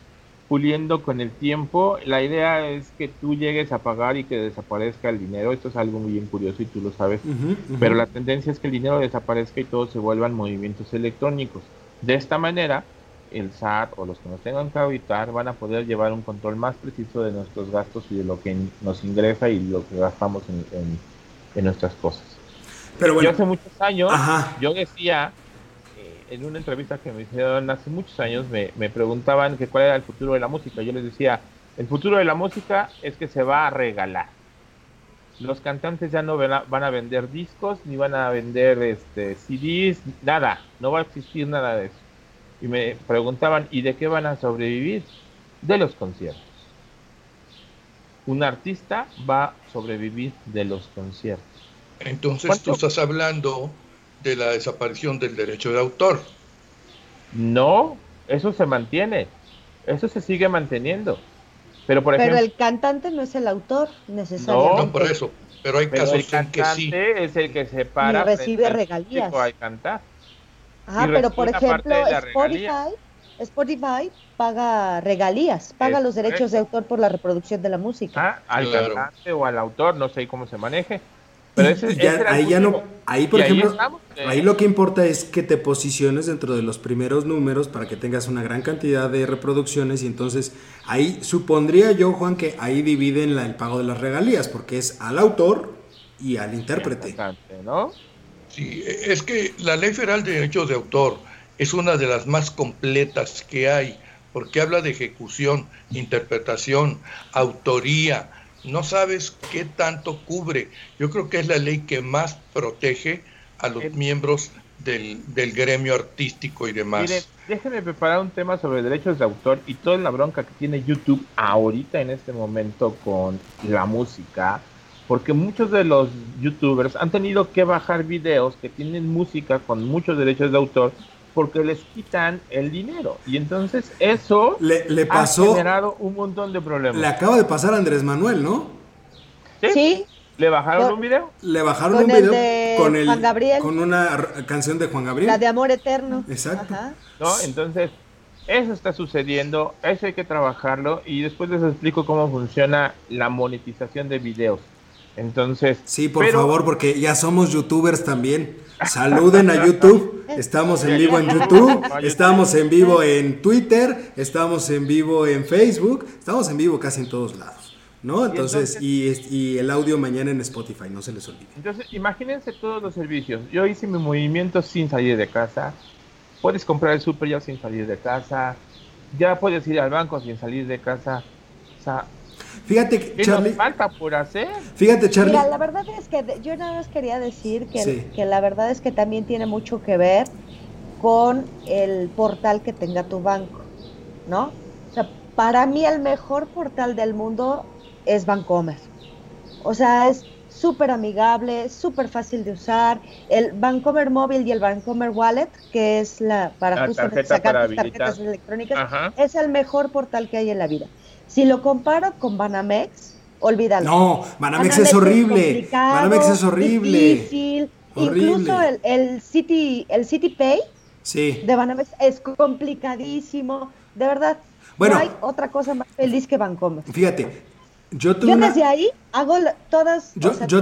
puliendo con el tiempo. La idea es que tú llegues a pagar y que desaparezca el dinero. Esto es algo muy bien curioso y tú lo sabes. Ujú, ujú. Pero la tendencia es que el dinero desaparezca y todo se vuelvan movimientos electrónicos. De esta manera, el SAT o los que nos tengan que auditar van a poder llevar un control más preciso de nuestros gastos y de lo que nos ingresa y lo que gastamos en, en- en nuestras cosas. Pero bueno, Yo hace muchos años, Ajá. yo decía, en una entrevista que me hicieron hace muchos años, me, me preguntaban que cuál era el futuro de la música. Yo les decía, el futuro de la música es que se va a regalar. Los cantantes ya no van a, vender discos, ni van a vender este, CDs, nada, no va a existir nada de eso. Y me preguntaban, ¿y de qué van a sobrevivir? De los conciertos. Un artista va a sobrevivir de los conciertos. Entonces ¿Cuánto? tú estás hablando de la desaparición del derecho de autor. No, eso se mantiene, eso se sigue manteniendo. Pero por Pero ejemplo, el cantante no es el autor necesariamente. No por eso, pero hay pero el casos en que cantante sí. es el que se para Y recibe al regalías. público a cantar. Ajá, y pero por ejemplo, Spotify. Spotify paga regalías, paga Es los derechos de autor por la reproducción de la música. Ah, al Claro. cantante o al autor, no sé cómo se maneje. Pero ese, ya- ese era el ahí ya no, ahí por Y ahí ejemplo, estamos, eh. ahí lo que importa es que te posiciones dentro de los primeros números para que tengas una gran cantidad de reproducciones y entonces ahí supondría yo, Juan, que ahí dividen la- el pago de las regalías porque es al autor y al intérprete. ¿no? Sí, es que la ley federal de derechos de autor es una de las más completas que hay, porque habla de ejecución, interpretación, autoría. No sabes qué tanto cubre. Yo creo que es la ley que más protege a los El- miembros del, del gremio artístico y demás. Miren, déjenme preparar un tema sobre derechos de autor y toda la bronca que tiene YouTube ahorita en este momento con la música, porque muchos de los youtubers han tenido que bajar videos que tienen música con muchos derechos de autor porque les quitan el dinero y entonces eso Le, le ha pasó, generado un montón de problemas. le acaba de pasar a Andrés Manuel, ¿no? ¿Sí? Sí, ¿Le bajaron un video? Le bajaron Con un el video de con el Juan Gabriel. con una canción de Juan Gabriel. la de Amor Eterno. Exacto. Ajá. ¿No? Entonces, Eso está sucediendo, eso hay que trabajarlo y después les explico cómo funciona la monetización de videos. Entonces. Sí, por favor, porque ya somos youtubers también. Saluden a YouTube. Estamos en vivo en YouTube. Estamos en vivo en Twitter. Estamos en vivo en Facebook. Estamos en vivo casi en todos lados. ¿No? Entonces, y, y, el audio mañana en Spotify, no se les olvide. Entonces, imagínense todos los servicios. Yo hice mi movimiento sin salir de casa. Puedes comprar el super ya sin salir de casa. Ya puedes ir al banco sin salir de casa. O sea, Fíjate, ¿Qué Charlie. Nos falta por hacer? Fíjate, Charlie. Mira, la verdad es que yo nada más quería decir que, que la verdad es que también tiene mucho que ver con el portal que tenga tu banco, ¿no? O sea, para mí el mejor portal del mundo es Bancomer. O sea, es súper amigable, súper fácil de usar. El Bancomer móvil y el Bancomer Wallet, que es la para justamente sacar tus tarjetas electrónicas, es el mejor portal que hay en la vida. Si lo comparo con Banamex, olvídalo. No, Banamex, es horrible. Banamex es horrible. Difícil. Incluso el, el, City, el City Pay sí. de Banamex es complicadísimo. De verdad, bueno, no hay otra cosa más feliz que Bancomer. Fíjate, yo, tuve yo desde ahí hago todas, yo, yo,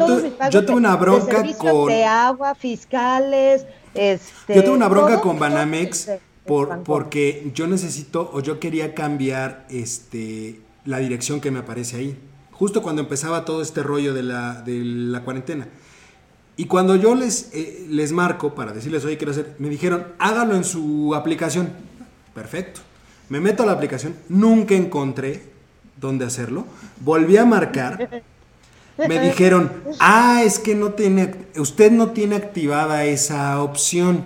yo tuve una bronca con de agua, fiscales, este, yo tuve una bronca con Banamex por, porque yo necesito o yo quería cambiar este, la dirección que me aparece ahí. Justo cuando empezaba todo este rollo de la, de la cuarentena. Y cuando yo les, eh, les marco para decirles, oye, quiero hacer, me dijeron, hágalo en su aplicación. Perfecto. Me meto a la aplicación, nunca encontré dónde hacerlo. Volví a marcar. Me dijeron, ah, es que no tiene, usted no tiene activada esa opción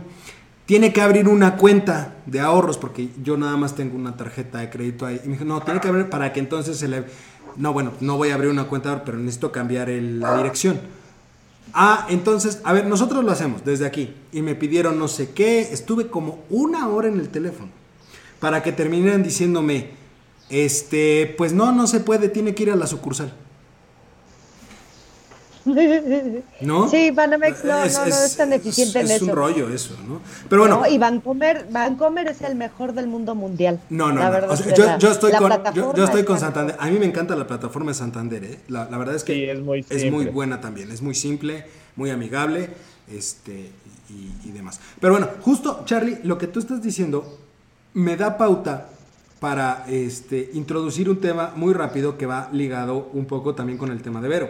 tiene que abrir una cuenta de ahorros, porque yo nada más tengo una tarjeta de crédito ahí. Y me dijo, no, tiene que abrir para que entonces se le... No, bueno, no voy a abrir una cuenta, pero necesito cambiar la dirección. Ah, entonces, a ver, nosotros lo hacemos desde aquí. Y me pidieron no sé qué. Estuve como una hora en el teléfono para que terminaran diciéndome, este, pues no, no se puede, tiene que ir a la sucursal. ¿No? Sí, Banamex no es, no, es tan eficiente en eso. Es un rollo eso, ¿no? Pero bueno. y Vancomer, Vancomer es el mejor del mundo mundial. No, no, no. yo, estoy con, yo, estoy con Santander. A mí me encanta la plataforma de Santander, ¿eh? la, la, verdad es que es, muy es, muy buena también. Es muy simple, muy amigable este, y, y demás. Pero bueno, justo, Charlie, lo que tú estás diciendo me da pauta para este, introducir un tema muy rápido que va ligado un poco también con el tema de Vero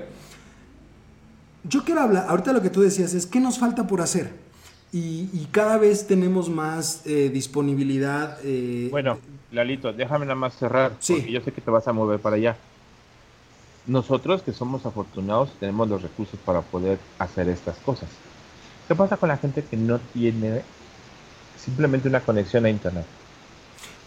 yo quiero hablar, ahorita lo que tú decías es, ¿qué nos falta por hacer? Y, cada vez tenemos más eh, disponibilidad. Eh, bueno, Lalito, déjame nada más cerrar, sí. porque yo sé que te vas a mover para allá. Nosotros que somos afortunados tenemos los recursos para poder hacer estas cosas. ¿Qué pasa con la gente que no tiene simplemente una conexión a internet?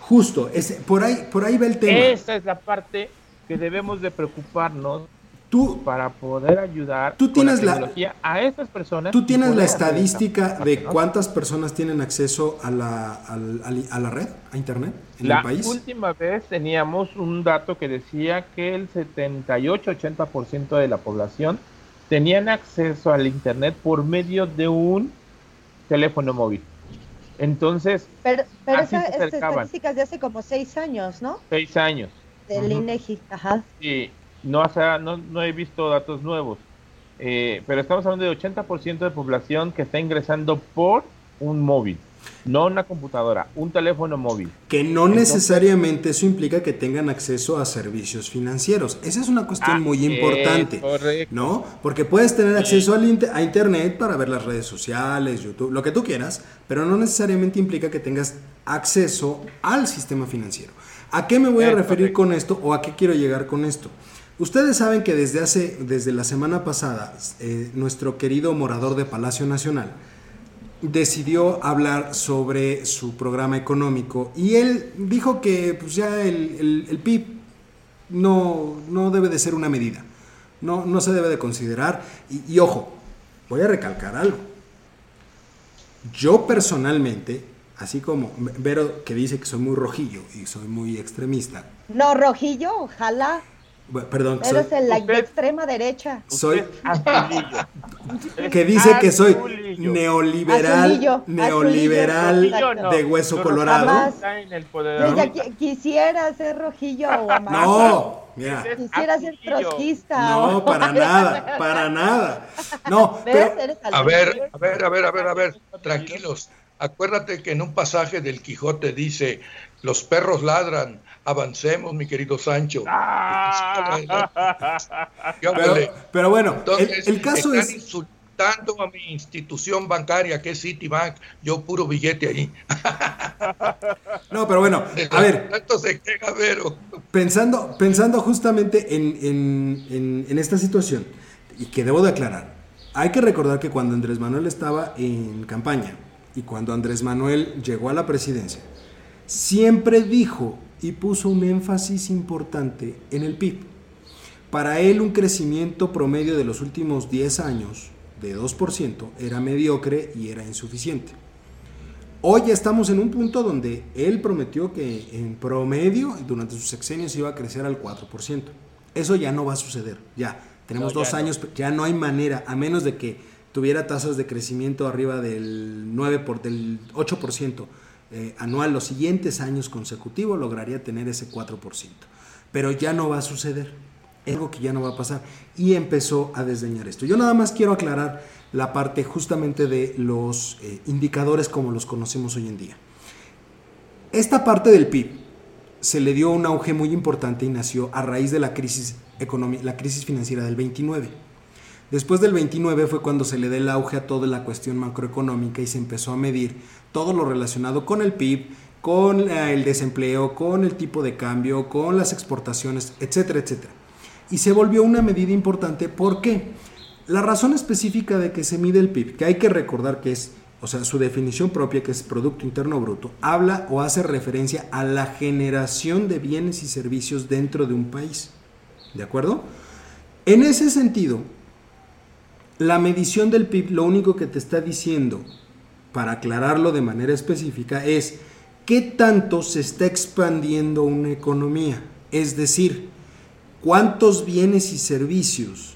Justo, ese, por ahí, por ahí va el tema. Esa es la parte que debemos de preocuparnos tú para poder ayudar tú tienes la, a estas personas. Tú tienes la estadística de cuántas personas tienen acceso a la, a, la red, a internet en la el país. La última vez teníamos un dato que decía que el 78-80% de la población tenían acceso al internet por medio de un teléfono móvil. Entonces, pero, pero esa, estadísticas de hace como seis años, ¿no? Seis años. Del INEGI, ajá. Sí, no, no, no he visto datos nuevos, eh, pero estamos hablando de 80% de población que está ingresando por un móvil, no una computadora, un teléfono móvil. Que no necesariamente eso implica que tengan acceso a servicios financieros. Esa es una cuestión muy importante, ¿no? Porque puedes tener acceso a internet para ver las redes sociales, YouTube, lo que tú quieras, pero no necesariamente implica que tengas acceso al sistema financiero. ¿A qué me voy a referir con esto o a qué quiero llegar con esto? Ustedes saben que desde hace, desde la semana pasada, eh, nuestro querido morador de Palacio Nacional decidió hablar sobre su programa económico y él dijo que pues ya el, PIB no, no, debe de ser una medida, no, no se debe de considerar. Y, y ojo, voy a recalcar algo. Yo personalmente, así como Vero que dice que soy muy rojillo y soy muy extremista. No, rojillo, ojalá. Perdón, Eres el la extrema derecha. Soy que dice que soy neoliberal, neoliberal de hueso colorado. Quisiera ser rojillo o amarillo. No, mira. Quisiera ser trotskista. No, para nada, para nada. No, pero... A ver, a ver, a ver, a ver, a ver, tranquilos. Acuérdate que en un pasaje del Quijote dice, los perros ladran, avancemos, mi querido Sancho. pero, bueno, el, caso es... insultando a mi institución bancaria, que es Citibank, yo puro billete ahí. no, pero bueno, a ver. Se queja, pensando, pensando justamente en, en, en esta situación, y que debo de aclarar, hay que recordar que cuando Andrés Manuel estaba en campaña, y cuando Andrés Manuel llegó a la presidencia, siempre dijo y puso un énfasis importante en el PIB. Para él un crecimiento promedio de los últimos 10 años de 2% era mediocre y era insuficiente. Hoy ya estamos en un punto donde él prometió que en promedio durante sus sexenios iba a crecer al 4%. Eso ya no va a suceder, ya. Tenemos dos años, ya no hay manera, a menos de que tuviera tasas de crecimiento arriba del 9 por, del 8% eh, anual los siguientes años consecutivos, lograría tener ese 4%. Pero ya no va a suceder. Es algo que ya no va a pasar. Y empezó a desdeñar esto. Yo nada más quiero aclarar la parte justamente de los eh, indicadores como los conocemos hoy en día. Esta parte del PIB se le dio un auge muy importante y nació a raíz de la crisis, la crisis financiera del 29 Después del 29 fue cuando se le dio el auge a toda la cuestión macroeconómica y se empezó a medir todo lo relacionado con el PIB, con eh, el desempleo, con el tipo de cambio, con las exportaciones, etcétera, etcétera. Y se volvió una medida importante. ¿Por qué? La razón específica de que se mide el PIB, que hay que recordar que es, o sea, su definición propia, que es Producto Interno Bruto, habla o hace referencia a la generación de bienes y servicios dentro de un país. ¿De acuerdo? En ese sentido, la medición del PIB lo único que te está diciendo, para aclararlo de manera específica, es qué tanto se está expandiendo una economía. Es decir, cuántos bienes y servicios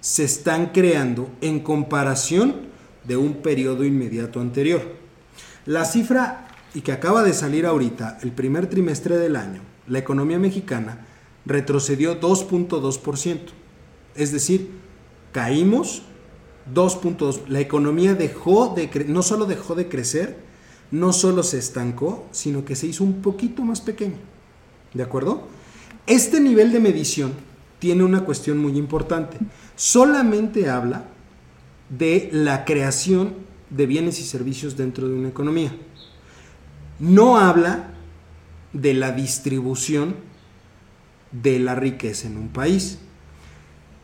se están creando en comparación de un periodo inmediato anterior. La cifra y que acaba de salir ahorita, el primer trimestre del año, la economía mexicana retrocedió 2.2%. Es decir, caímos 2.2. La economía dejó de no solo dejó de crecer, no solo se estancó, sino que se hizo un poquito más pequeño. ¿De acuerdo? Este nivel de medición tiene una cuestión muy importante. Solamente habla de la creación de bienes y servicios dentro de una economía. No habla de la distribución de la riqueza en un país.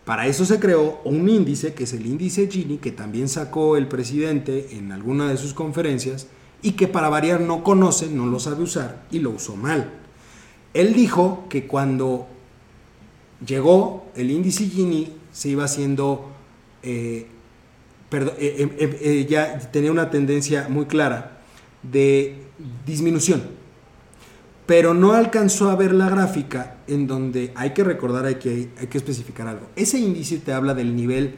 Para eso se creó un índice, que es el índice Gini, que también sacó el presidente en alguna de sus conferencias y que para variar no conoce, no lo sabe usar y lo usó mal. Él dijo que cuando llegó el índice Gini se iba haciendo, eh, eh, eh, ya tenía una tendencia muy clara de disminución pero no alcanzó a ver la gráfica en donde hay que recordar, hay que, hay que especificar algo. Ese índice te habla del nivel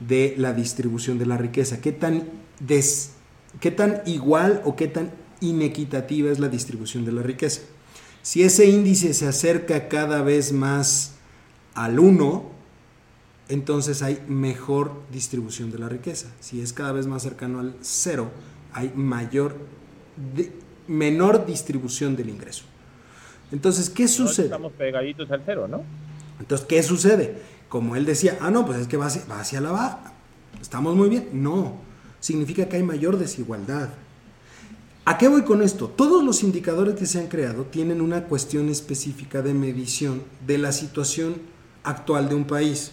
de la distribución de la riqueza, qué tan, qué tan igual o qué tan inequitativa es la distribución de la riqueza. Si ese índice se acerca cada vez más al 1, entonces hay mejor distribución de la riqueza. Si es cada vez más cercano al 0, hay mayor menor distribución del ingreso. Entonces, ¿qué sucede? Estamos pegaditos al cero, ¿no? Entonces, ¿qué sucede? Como él decía, ah, no, pues es que va hacia, la baja. Estamos muy bien. No, significa que hay mayor desigualdad. ¿A qué voy con esto? Todos los indicadores que se han creado tienen una cuestión específica de medición de la situación actual de un país.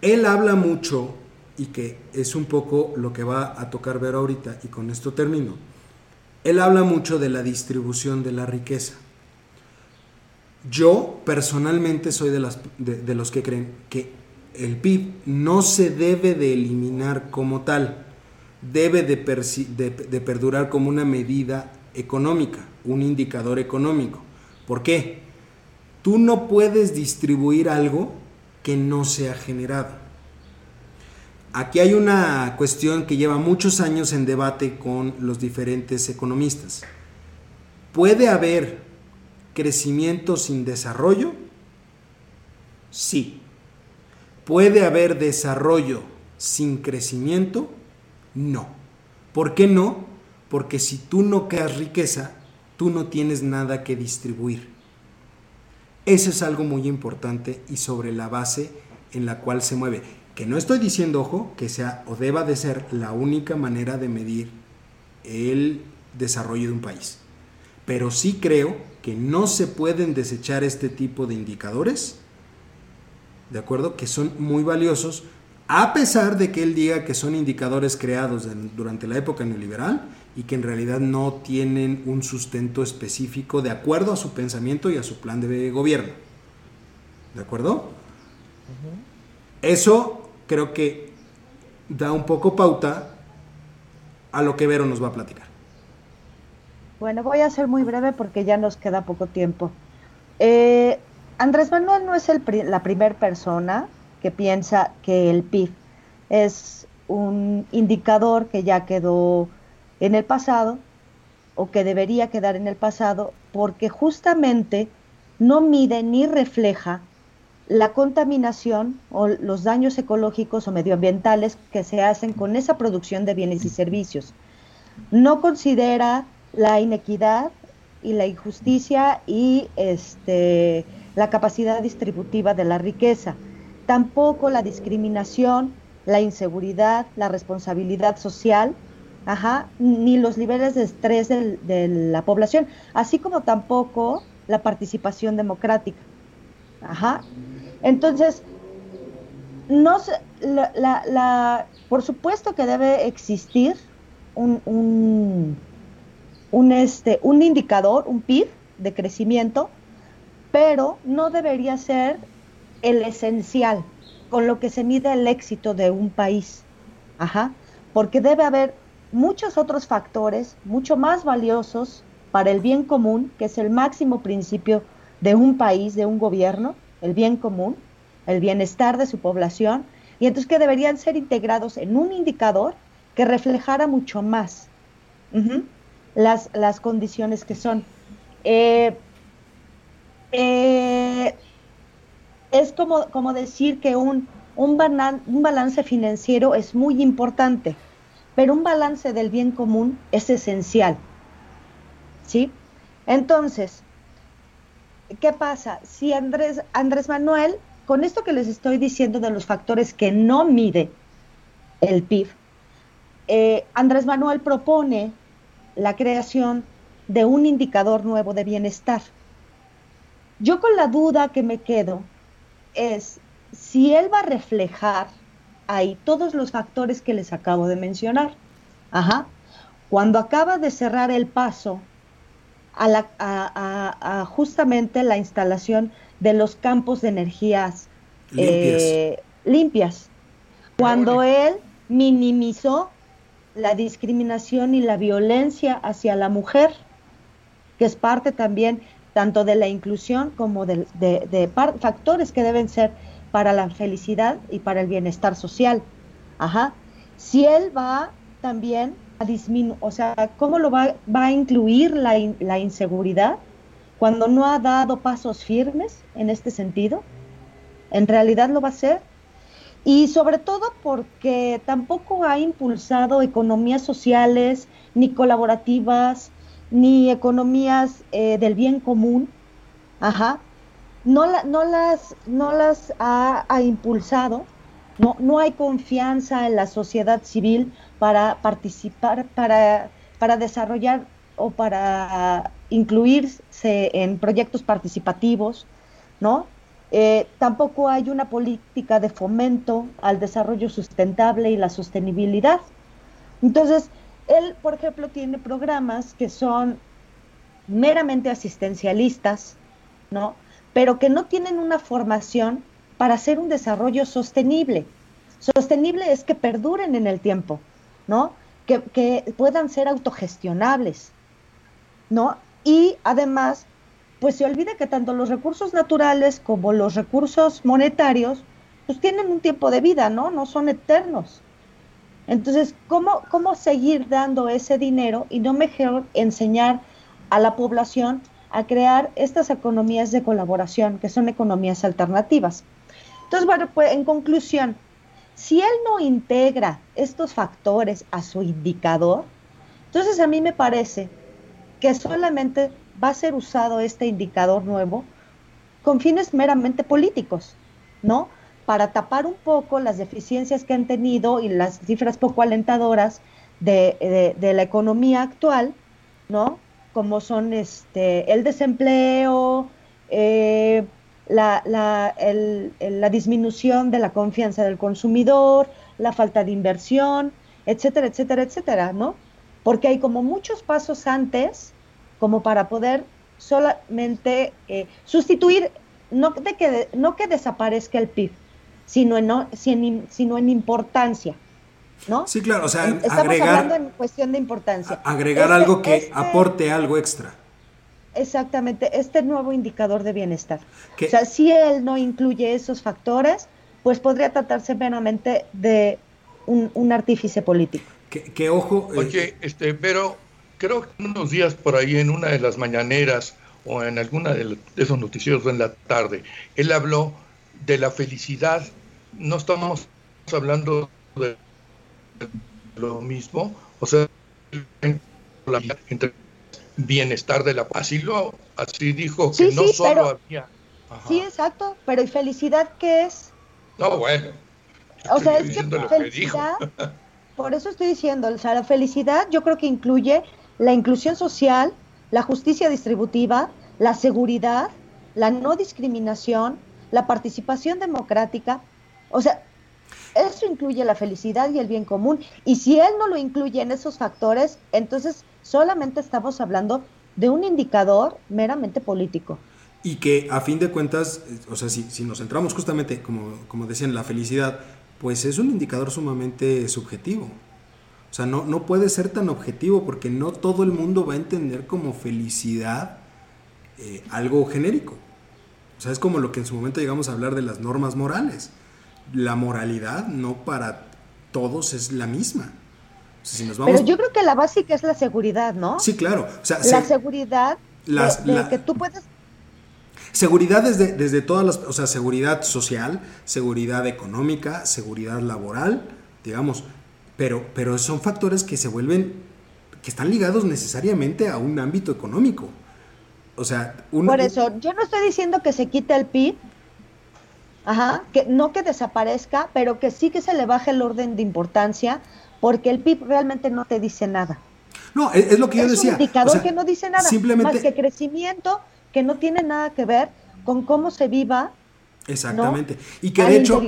Él habla mucho, y que es un poco lo que va a tocar ver ahorita, y con esto termino él habla mucho de la distribución de la riqueza. Yo personalmente soy de, los que creen que el PIB no se debe de eliminar como tal, debe de, de, perdurar como una medida económica, un indicador económico. ¿Por qué? tú no puedes distribuir algo que no sea generado. Aquí hay una cuestión que lleva muchos años en debate con los diferentes economistas. ¿Puede haber crecimiento sin desarrollo? Sí. ¿Puede haber desarrollo sin crecimiento? No. ¿Por qué no? Porque si tú no creas riqueza, tú no tienes nada que distribuir. Eso es algo muy importante y sobre la base en la cual se mueve. Que no estoy diciendo, ojo, que sea o deba de ser la única manera de medir el desarrollo de un país. Pero sí creo que no se pueden desechar este tipo de indicadores, ¿de acuerdo? Que son muy valiosos, a pesar de que él diga que son indicadores creados durante la época neoliberal y que en realidad no tienen un sustento específico de acuerdo a su pensamiento y a su plan de gobierno. ¿De acuerdo? Eso creo que da un poco pauta a lo que Vero nos va a platicar. Bueno, voy a ser muy breve porque ya nos queda poco tiempo. Eh, Andrés Manuel no es el la primera persona que piensa que el PIB es un indicador que ya quedó en el pasado o que debería quedar en el pasado porque justamente no mide ni refleja la contaminación o los daños ecológicos o medioambientales que se hacen con esa producción de bienes y servicios. No considera la inequidad y la injusticia y este, la capacidad distributiva de la riqueza. Tampoco la discriminación, la inseguridad, la responsabilidad social Ajá, ni los niveles de estrés de la población, así como tampoco la participación democrática. Ajá. Entonces, no la, por supuesto que debe existir un, un, un, este, un indicador, un PIB de crecimiento, pero no debería ser el esencial con lo que se mide el éxito de un país. Ajá. Porque debe haber muchos otros factores mucho más valiosos para el bien común, que es el máximo principio de un país, de un gobierno, el bien común, el bienestar de su población, y entonces que deberían ser integrados en un indicador que reflejara mucho más las, las, condiciones que son. Eh, eh, es como, como, decir que un, un, un balance financiero es muy importante pero un balance del bien común es esencial. ¿Sí? Entonces, ¿qué pasa? Si Andrés, Andrés Manuel, con esto que les estoy diciendo de los factores que no mide el PIB, eh, Andrés Manuel propone la creación de un indicador nuevo de bienestar. Yo con la duda que me quedo es si él va a reflejar hay todos los factores que les acabo de mencionar. Ajá. Cuando acaba de cerrar el paso a, la, justamente la instalación de los campos de energías limpias, eh, cuando él minimizó la discriminación y la violencia hacia la mujer, que es parte también tanto de la inclusión como de, de factores que deben ser para la felicidad y para el bienestar social. Ajá. Si él va también o sea, ¿cómo lo va, a incluir la, la inseguridad cuando no ha dado pasos firmes en este sentido? ¿En realidad lo va a hacer? Y sobre todo porque tampoco ha impulsado economías sociales, ni colaborativas, ni economías eh, del bien común, ajá, no, no las, no las ha, impulsado, no, no hay confianza en la sociedad civil para participar, para, para desarrollar o para incluirse en proyectos participativos, ¿no? Eh, tampoco hay una política de fomento al desarrollo sustentable y la sostenibilidad. Entonces, él, por ejemplo, tiene programas que son meramente asistencialistas, ¿no? pero que no tienen una formación para hacer un desarrollo sostenible. Sostenible es que perduren en el tiempo, ¿no? Que, puedan ser autogestionables, ¿no? Y además pues se olvida que tanto los recursos naturales como los recursos monetarios, pues tienen un tiempo de vida, ¿no? No son eternos. Entonces, ¿cómo, cómo seguir dando ese dinero y no mejor enseñar a la población a crear estas economías de colaboración, que son economías alternativas? Entonces, bueno, pues en conclusión, si él no integra estos factores a su indicador, entonces a mí me parece que solamente va a ser usado este indicador nuevo con fines meramente políticos, ¿no? Para tapar un poco las deficiencias que han tenido y las cifras poco alentadoras de, la economía actual, ¿no? Como son este, el desempleo, eh, la, la disminución de la confianza del consumidor, la falta de inversión, etcétera, etcétera, etcétera, ¿no? Porque hay como muchos pasos antes como para poder solamente eh, sustituir, no, de que, no que desaparezca el PIB, sino en, sino en importancia. ¿No? Sí, claro, o sea, Estamos agregar, hablando en cuestión de importancia. Agregar este, algo que este aporte algo extra. Exactamente, este nuevo indicador de bienestar. O sea, si él no incluye esos factores, pues podría tratarse meramente de un, artífice político. Que, ojo. Eh, Oye, este, pero creo que unos días por ahí en una de las mañaneras o en alguna de esos noticieros en la tarde, él habló de la felicidad. No estamos hablando de lo mismo, o sea, entre bienestar de la paz. Así, lo, así dijo que no solo había. Sí, exacto, pero ¿y felicidad qué es? No, bueno. O sea, es que felicidad, por eso estoy diciendo, o sea, la felicidad yo creo que incluye la inclusión social, la justicia distributiva, la seguridad, la no discriminación, la participación democrática. O sea, eso incluye la felicidad y el bien común. Y si él no lo incluye en esos factores, entonces solamente estamos hablando de un indicador meramente político. Y que a fin de cuentas, o sea, si, si nos centramos justamente, como, como decían, la felicidad, pues es un indicador sumamente subjetivo. O sea, no, no puede ser tan objetivo porque no todo el mundo va a entender como felicidad eh, algo genérico. O sea, es como lo que en su momento llegamos a hablar de las normas morales. La moralidad no para todos es la misma. Pero yo creo que la básica es la seguridad, ¿no? Sí, claro. la seguridad de, que tú puedes Seguridad desde, desde todas las, o sea, seguridad social, seguridad económica, seguridad laboral, digamos, pero, pero son factores que se vuelven, que están ligados necesariamente a un ámbito económico. O sea, Por eso, yo no estoy diciendo que se quite el PIB, ajá, que no que desaparezca, pero que sí que se le baje el orden de importancia, porque el PIB realmente no te dice nada. No, es, lo que yo decía. Es un indicador que no dice nada, simplemente... más que crecimiento que no tiene nada que ver con cómo se viva Exactamente. Y que de hecho,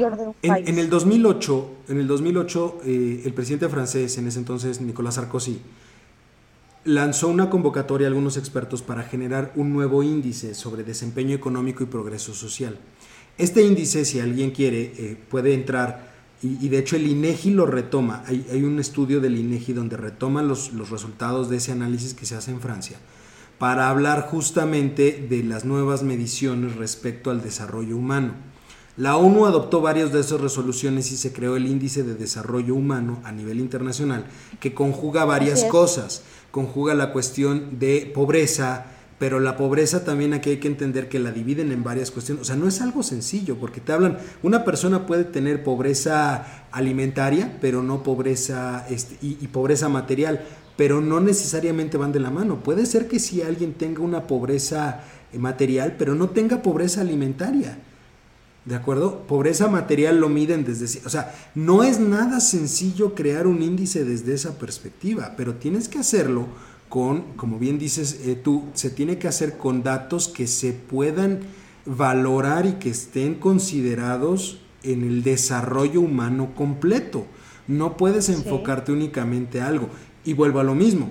en, el 2008, en el 2008 eh, el presidente francés, en ese entonces Nicolas Sarkozy, lanzó una convocatoria a algunos expertos para generar un nuevo índice sobre desempeño económico y progreso social. Este índice, si alguien quiere, eh, puede entrar, y, de hecho el INEGI lo retoma. Hay, hay, un estudio del INEGI donde retoma los, los resultados de ese análisis que se hace en Francia para hablar justamente de las nuevas mediciones respecto al desarrollo humano. La ONU adoptó varias de esas resoluciones y se creó el Índice de Desarrollo Humano a nivel internacional, que conjuga varias cosas. Conjuga la cuestión de pobreza, pero la pobreza también aquí hay que entender que la dividen en varias cuestiones. O sea, no es algo sencillo, porque te hablan, una persona puede tener pobreza alimentaria, pero no pobreza este, y pobreza material pero no necesariamente van de la mano. Puede ser que si alguien tenga una pobreza eh, material, pero no tenga pobreza alimentaria. ¿De acuerdo? Pobreza material lo miden desde... O sea, no es nada sencillo crear un índice desde esa perspectiva, pero tienes que hacerlo con, como bien dices eh, tú, se tiene que hacer con datos que se puedan valorar y que estén considerados en el desarrollo humano completo. No puedes enfocarte únicamente a algo. Y vuelvo a lo mismo.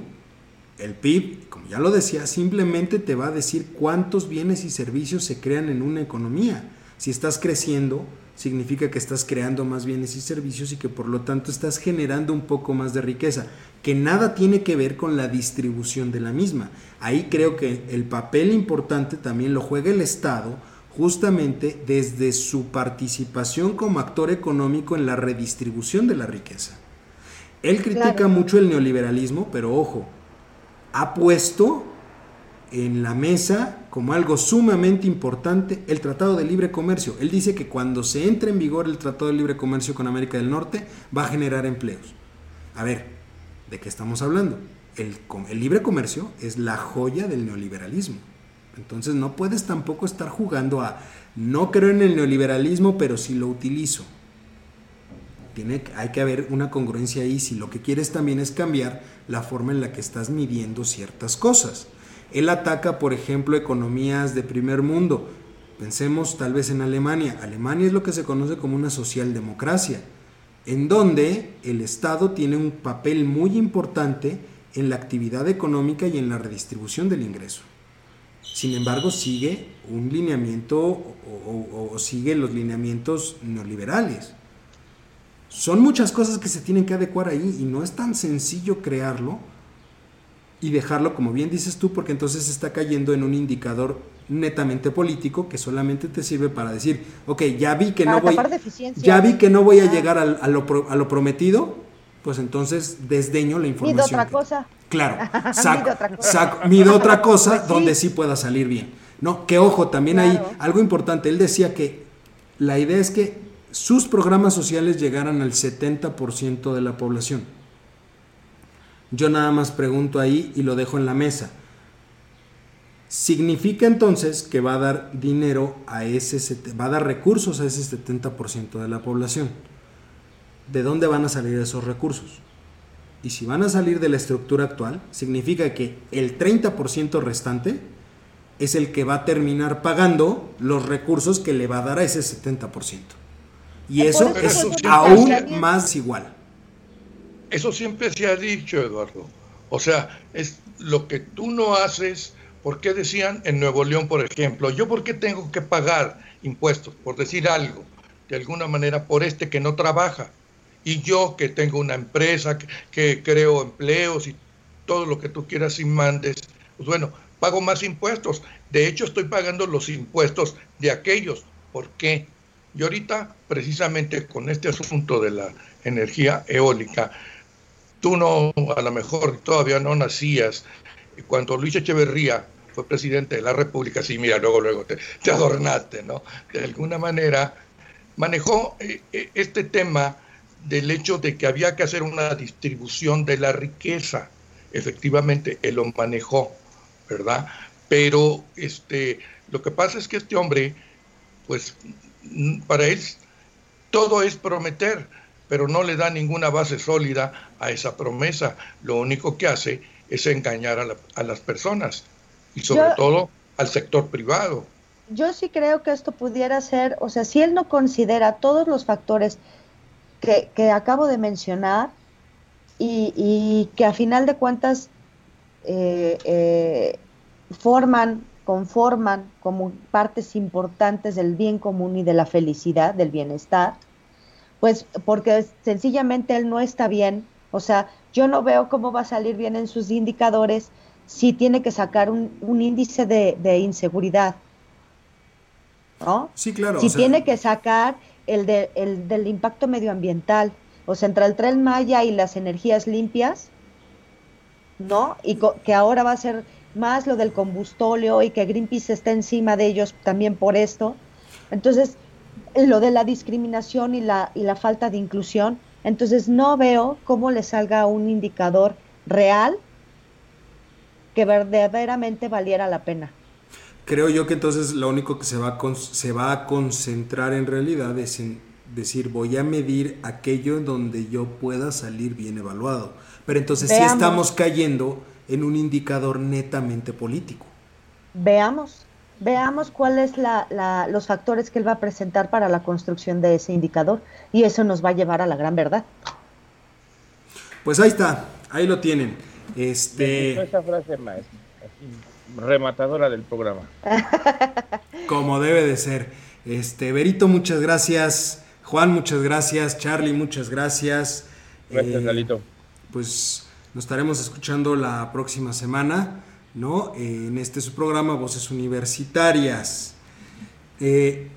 El PIB, como ya lo decía, simplemente te va a decir cuántos bienes y servicios se crean en una economía. Si estás creciendo, significa que estás creando más bienes y servicios y que por lo tanto estás generando un poco más de riqueza, que nada tiene que ver con la distribución de la misma. Ahí creo que el papel importante también lo juega el Estado justamente desde su participación como actor económico en la redistribución de la riqueza. Él critica mucho el neoliberalismo, pero ojo, ha puesto en la mesa como algo sumamente importante el Tratado de Libre Comercio. Él dice que cuando se entre en vigor el Tratado de Libre Comercio con América del Norte va a generar empleos. A ver, ¿de qué estamos hablando? El, el libre comercio es la joya del neoliberalismo. Entonces no puedes tampoco estar jugando a no creo en el neoliberalismo, pero sí lo utilizo. Tiene, hay que haber una congruencia ahí si lo que quieres también es cambiar la forma en la que estás midiendo ciertas cosas. Él ataca, por ejemplo, economías de primer mundo. Pensemos tal vez en Alemania. Alemania es lo que se conoce como una socialdemocracia, en donde el Estado tiene un papel muy importante en la actividad económica y en la redistribución del ingreso. Sin embargo, sigue un lineamiento o, sigue los lineamientos neoliberales. Son muchas cosas que se tienen que adecuar ahí y no es tan sencillo crearlo y dejarlo, como bien dices tú, porque entonces está cayendo en un indicador netamente político que solamente te sirve para decir, ok, ya vi que no voy, ya vi que no voy a llegar a, lo, prometido, pues entonces desdeño la información. Mido otra cosa. Claro, saco, otra cosa, mido otra cosa pues donde sí pueda salir bien. No, que ojo, también hay algo importante. Él decía que la idea es que sus programas sociales llegaran al 70% de la población. Yo nada más pregunto ahí y lo dejo en la mesa. Significa entonces que va a dar dinero a ese, va a dar recursos a ese 70% de la población. ¿De dónde van a salir esos recursos? Y si van a salir de la estructura actual, significa que el 30% restante es el que va a terminar pagando los recursos que le va a dar a ese 70%. Y eso es aún más igual. Eso siempre se ha dicho, Eduardo. O sea, es lo que tú no haces, ¿por qué decían en Nuevo León, por ejemplo? ¿Yo por qué tengo que pagar impuestos? Por decir algo, de alguna manera, por este que no trabaja. Y yo que tengo una empresa, que, creo empleos y todo lo que tú quieras y mandes, pues bueno, pago más impuestos. De hecho, estoy pagando los impuestos de aquellos. ¿Por qué? Y ahorita, precisamente con este asunto de la energía eólica, tú no, a lo mejor todavía no nacías. Cuando Luis Echeverría fue presidente de la República, sí, mira, luego, luego te, adornaste, ¿no? De alguna manera manejó eh, eh, este tema del hecho de que había que hacer una distribución de la riqueza. Efectivamente, él lo manejó, ¿verdad? Pero este, lo que pasa es que este hombre, pues, para él todo es prometer pero no le da ninguna base sólida a esa promesa. Lo único que hace es engañar a, las personas y sobre todo al sector privado. Yo sí creo que esto pudiera ser, o sea, si él no considera todos los factores que, acabo de mencionar y, que a final de cuentas eh, eh, forman, conforman como partes importantes del bien común y de la felicidad, del bienestar, pues porque sencillamente él no está bien. O sea, yo no veo cómo va a salir bien en sus indicadores si tiene que sacar un, índice de, inseguridad. ¿No? Sí, claro. Si tiene que sacar el, de, el del impacto medioambiental, o sea, entre el tren Maya y las energías limpias, ¿no? Y que ahora va a ser más lo del combustóleo y que Greenpeace está encima de ellos también por esto. Entonces, lo de la discriminación y la, y la falta de inclusión, entonces no veo cómo le salga un indicador real que verdaderamente valiera la pena. Creo yo que entonces lo único que se va a, se va a concentrar en realidad es en decir voy a medir aquello en donde yo pueda salir bien evaluado. Pero entonces sí estamos cayendo en un indicador netamente político. Veamos veamos cuáles la, los factores que él va a presentar para la construcción de ese indicador y eso nos va a llevar a la gran verdad. Pues ahí está, ahí lo tienen. Este... Esa frase más, rematadora del programa. Como debe de ser. Este, Berito, muchas gracias. Juan, muchas gracias. Charlie, muchas gracias. Gracias, Galito. Pues nos estaremos escuchando la próxima semana, en este su programa Voces Universitarias. Eh,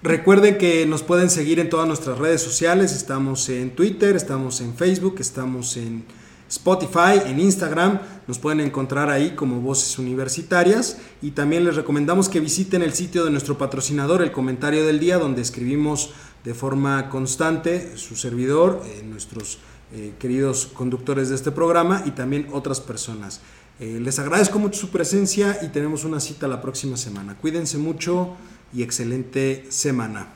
recuerden que nos pueden seguir en todas nuestras redes sociales. Estamos en Twitter, estamos en Facebook, estamos en Spotify, en Instagram. Nos pueden encontrar ahí como Voces Universitarias. Y también les recomendamos que visiten el sitio de nuestro patrocinador, el comentario del día, donde escribimos de forma constante su servidor, eh, nuestros eh, queridos conductores de este programa y también otras personas. Eh, les agradezco mucho su presencia y tenemos una cita la próxima semana. Cuídense mucho y excelente semana.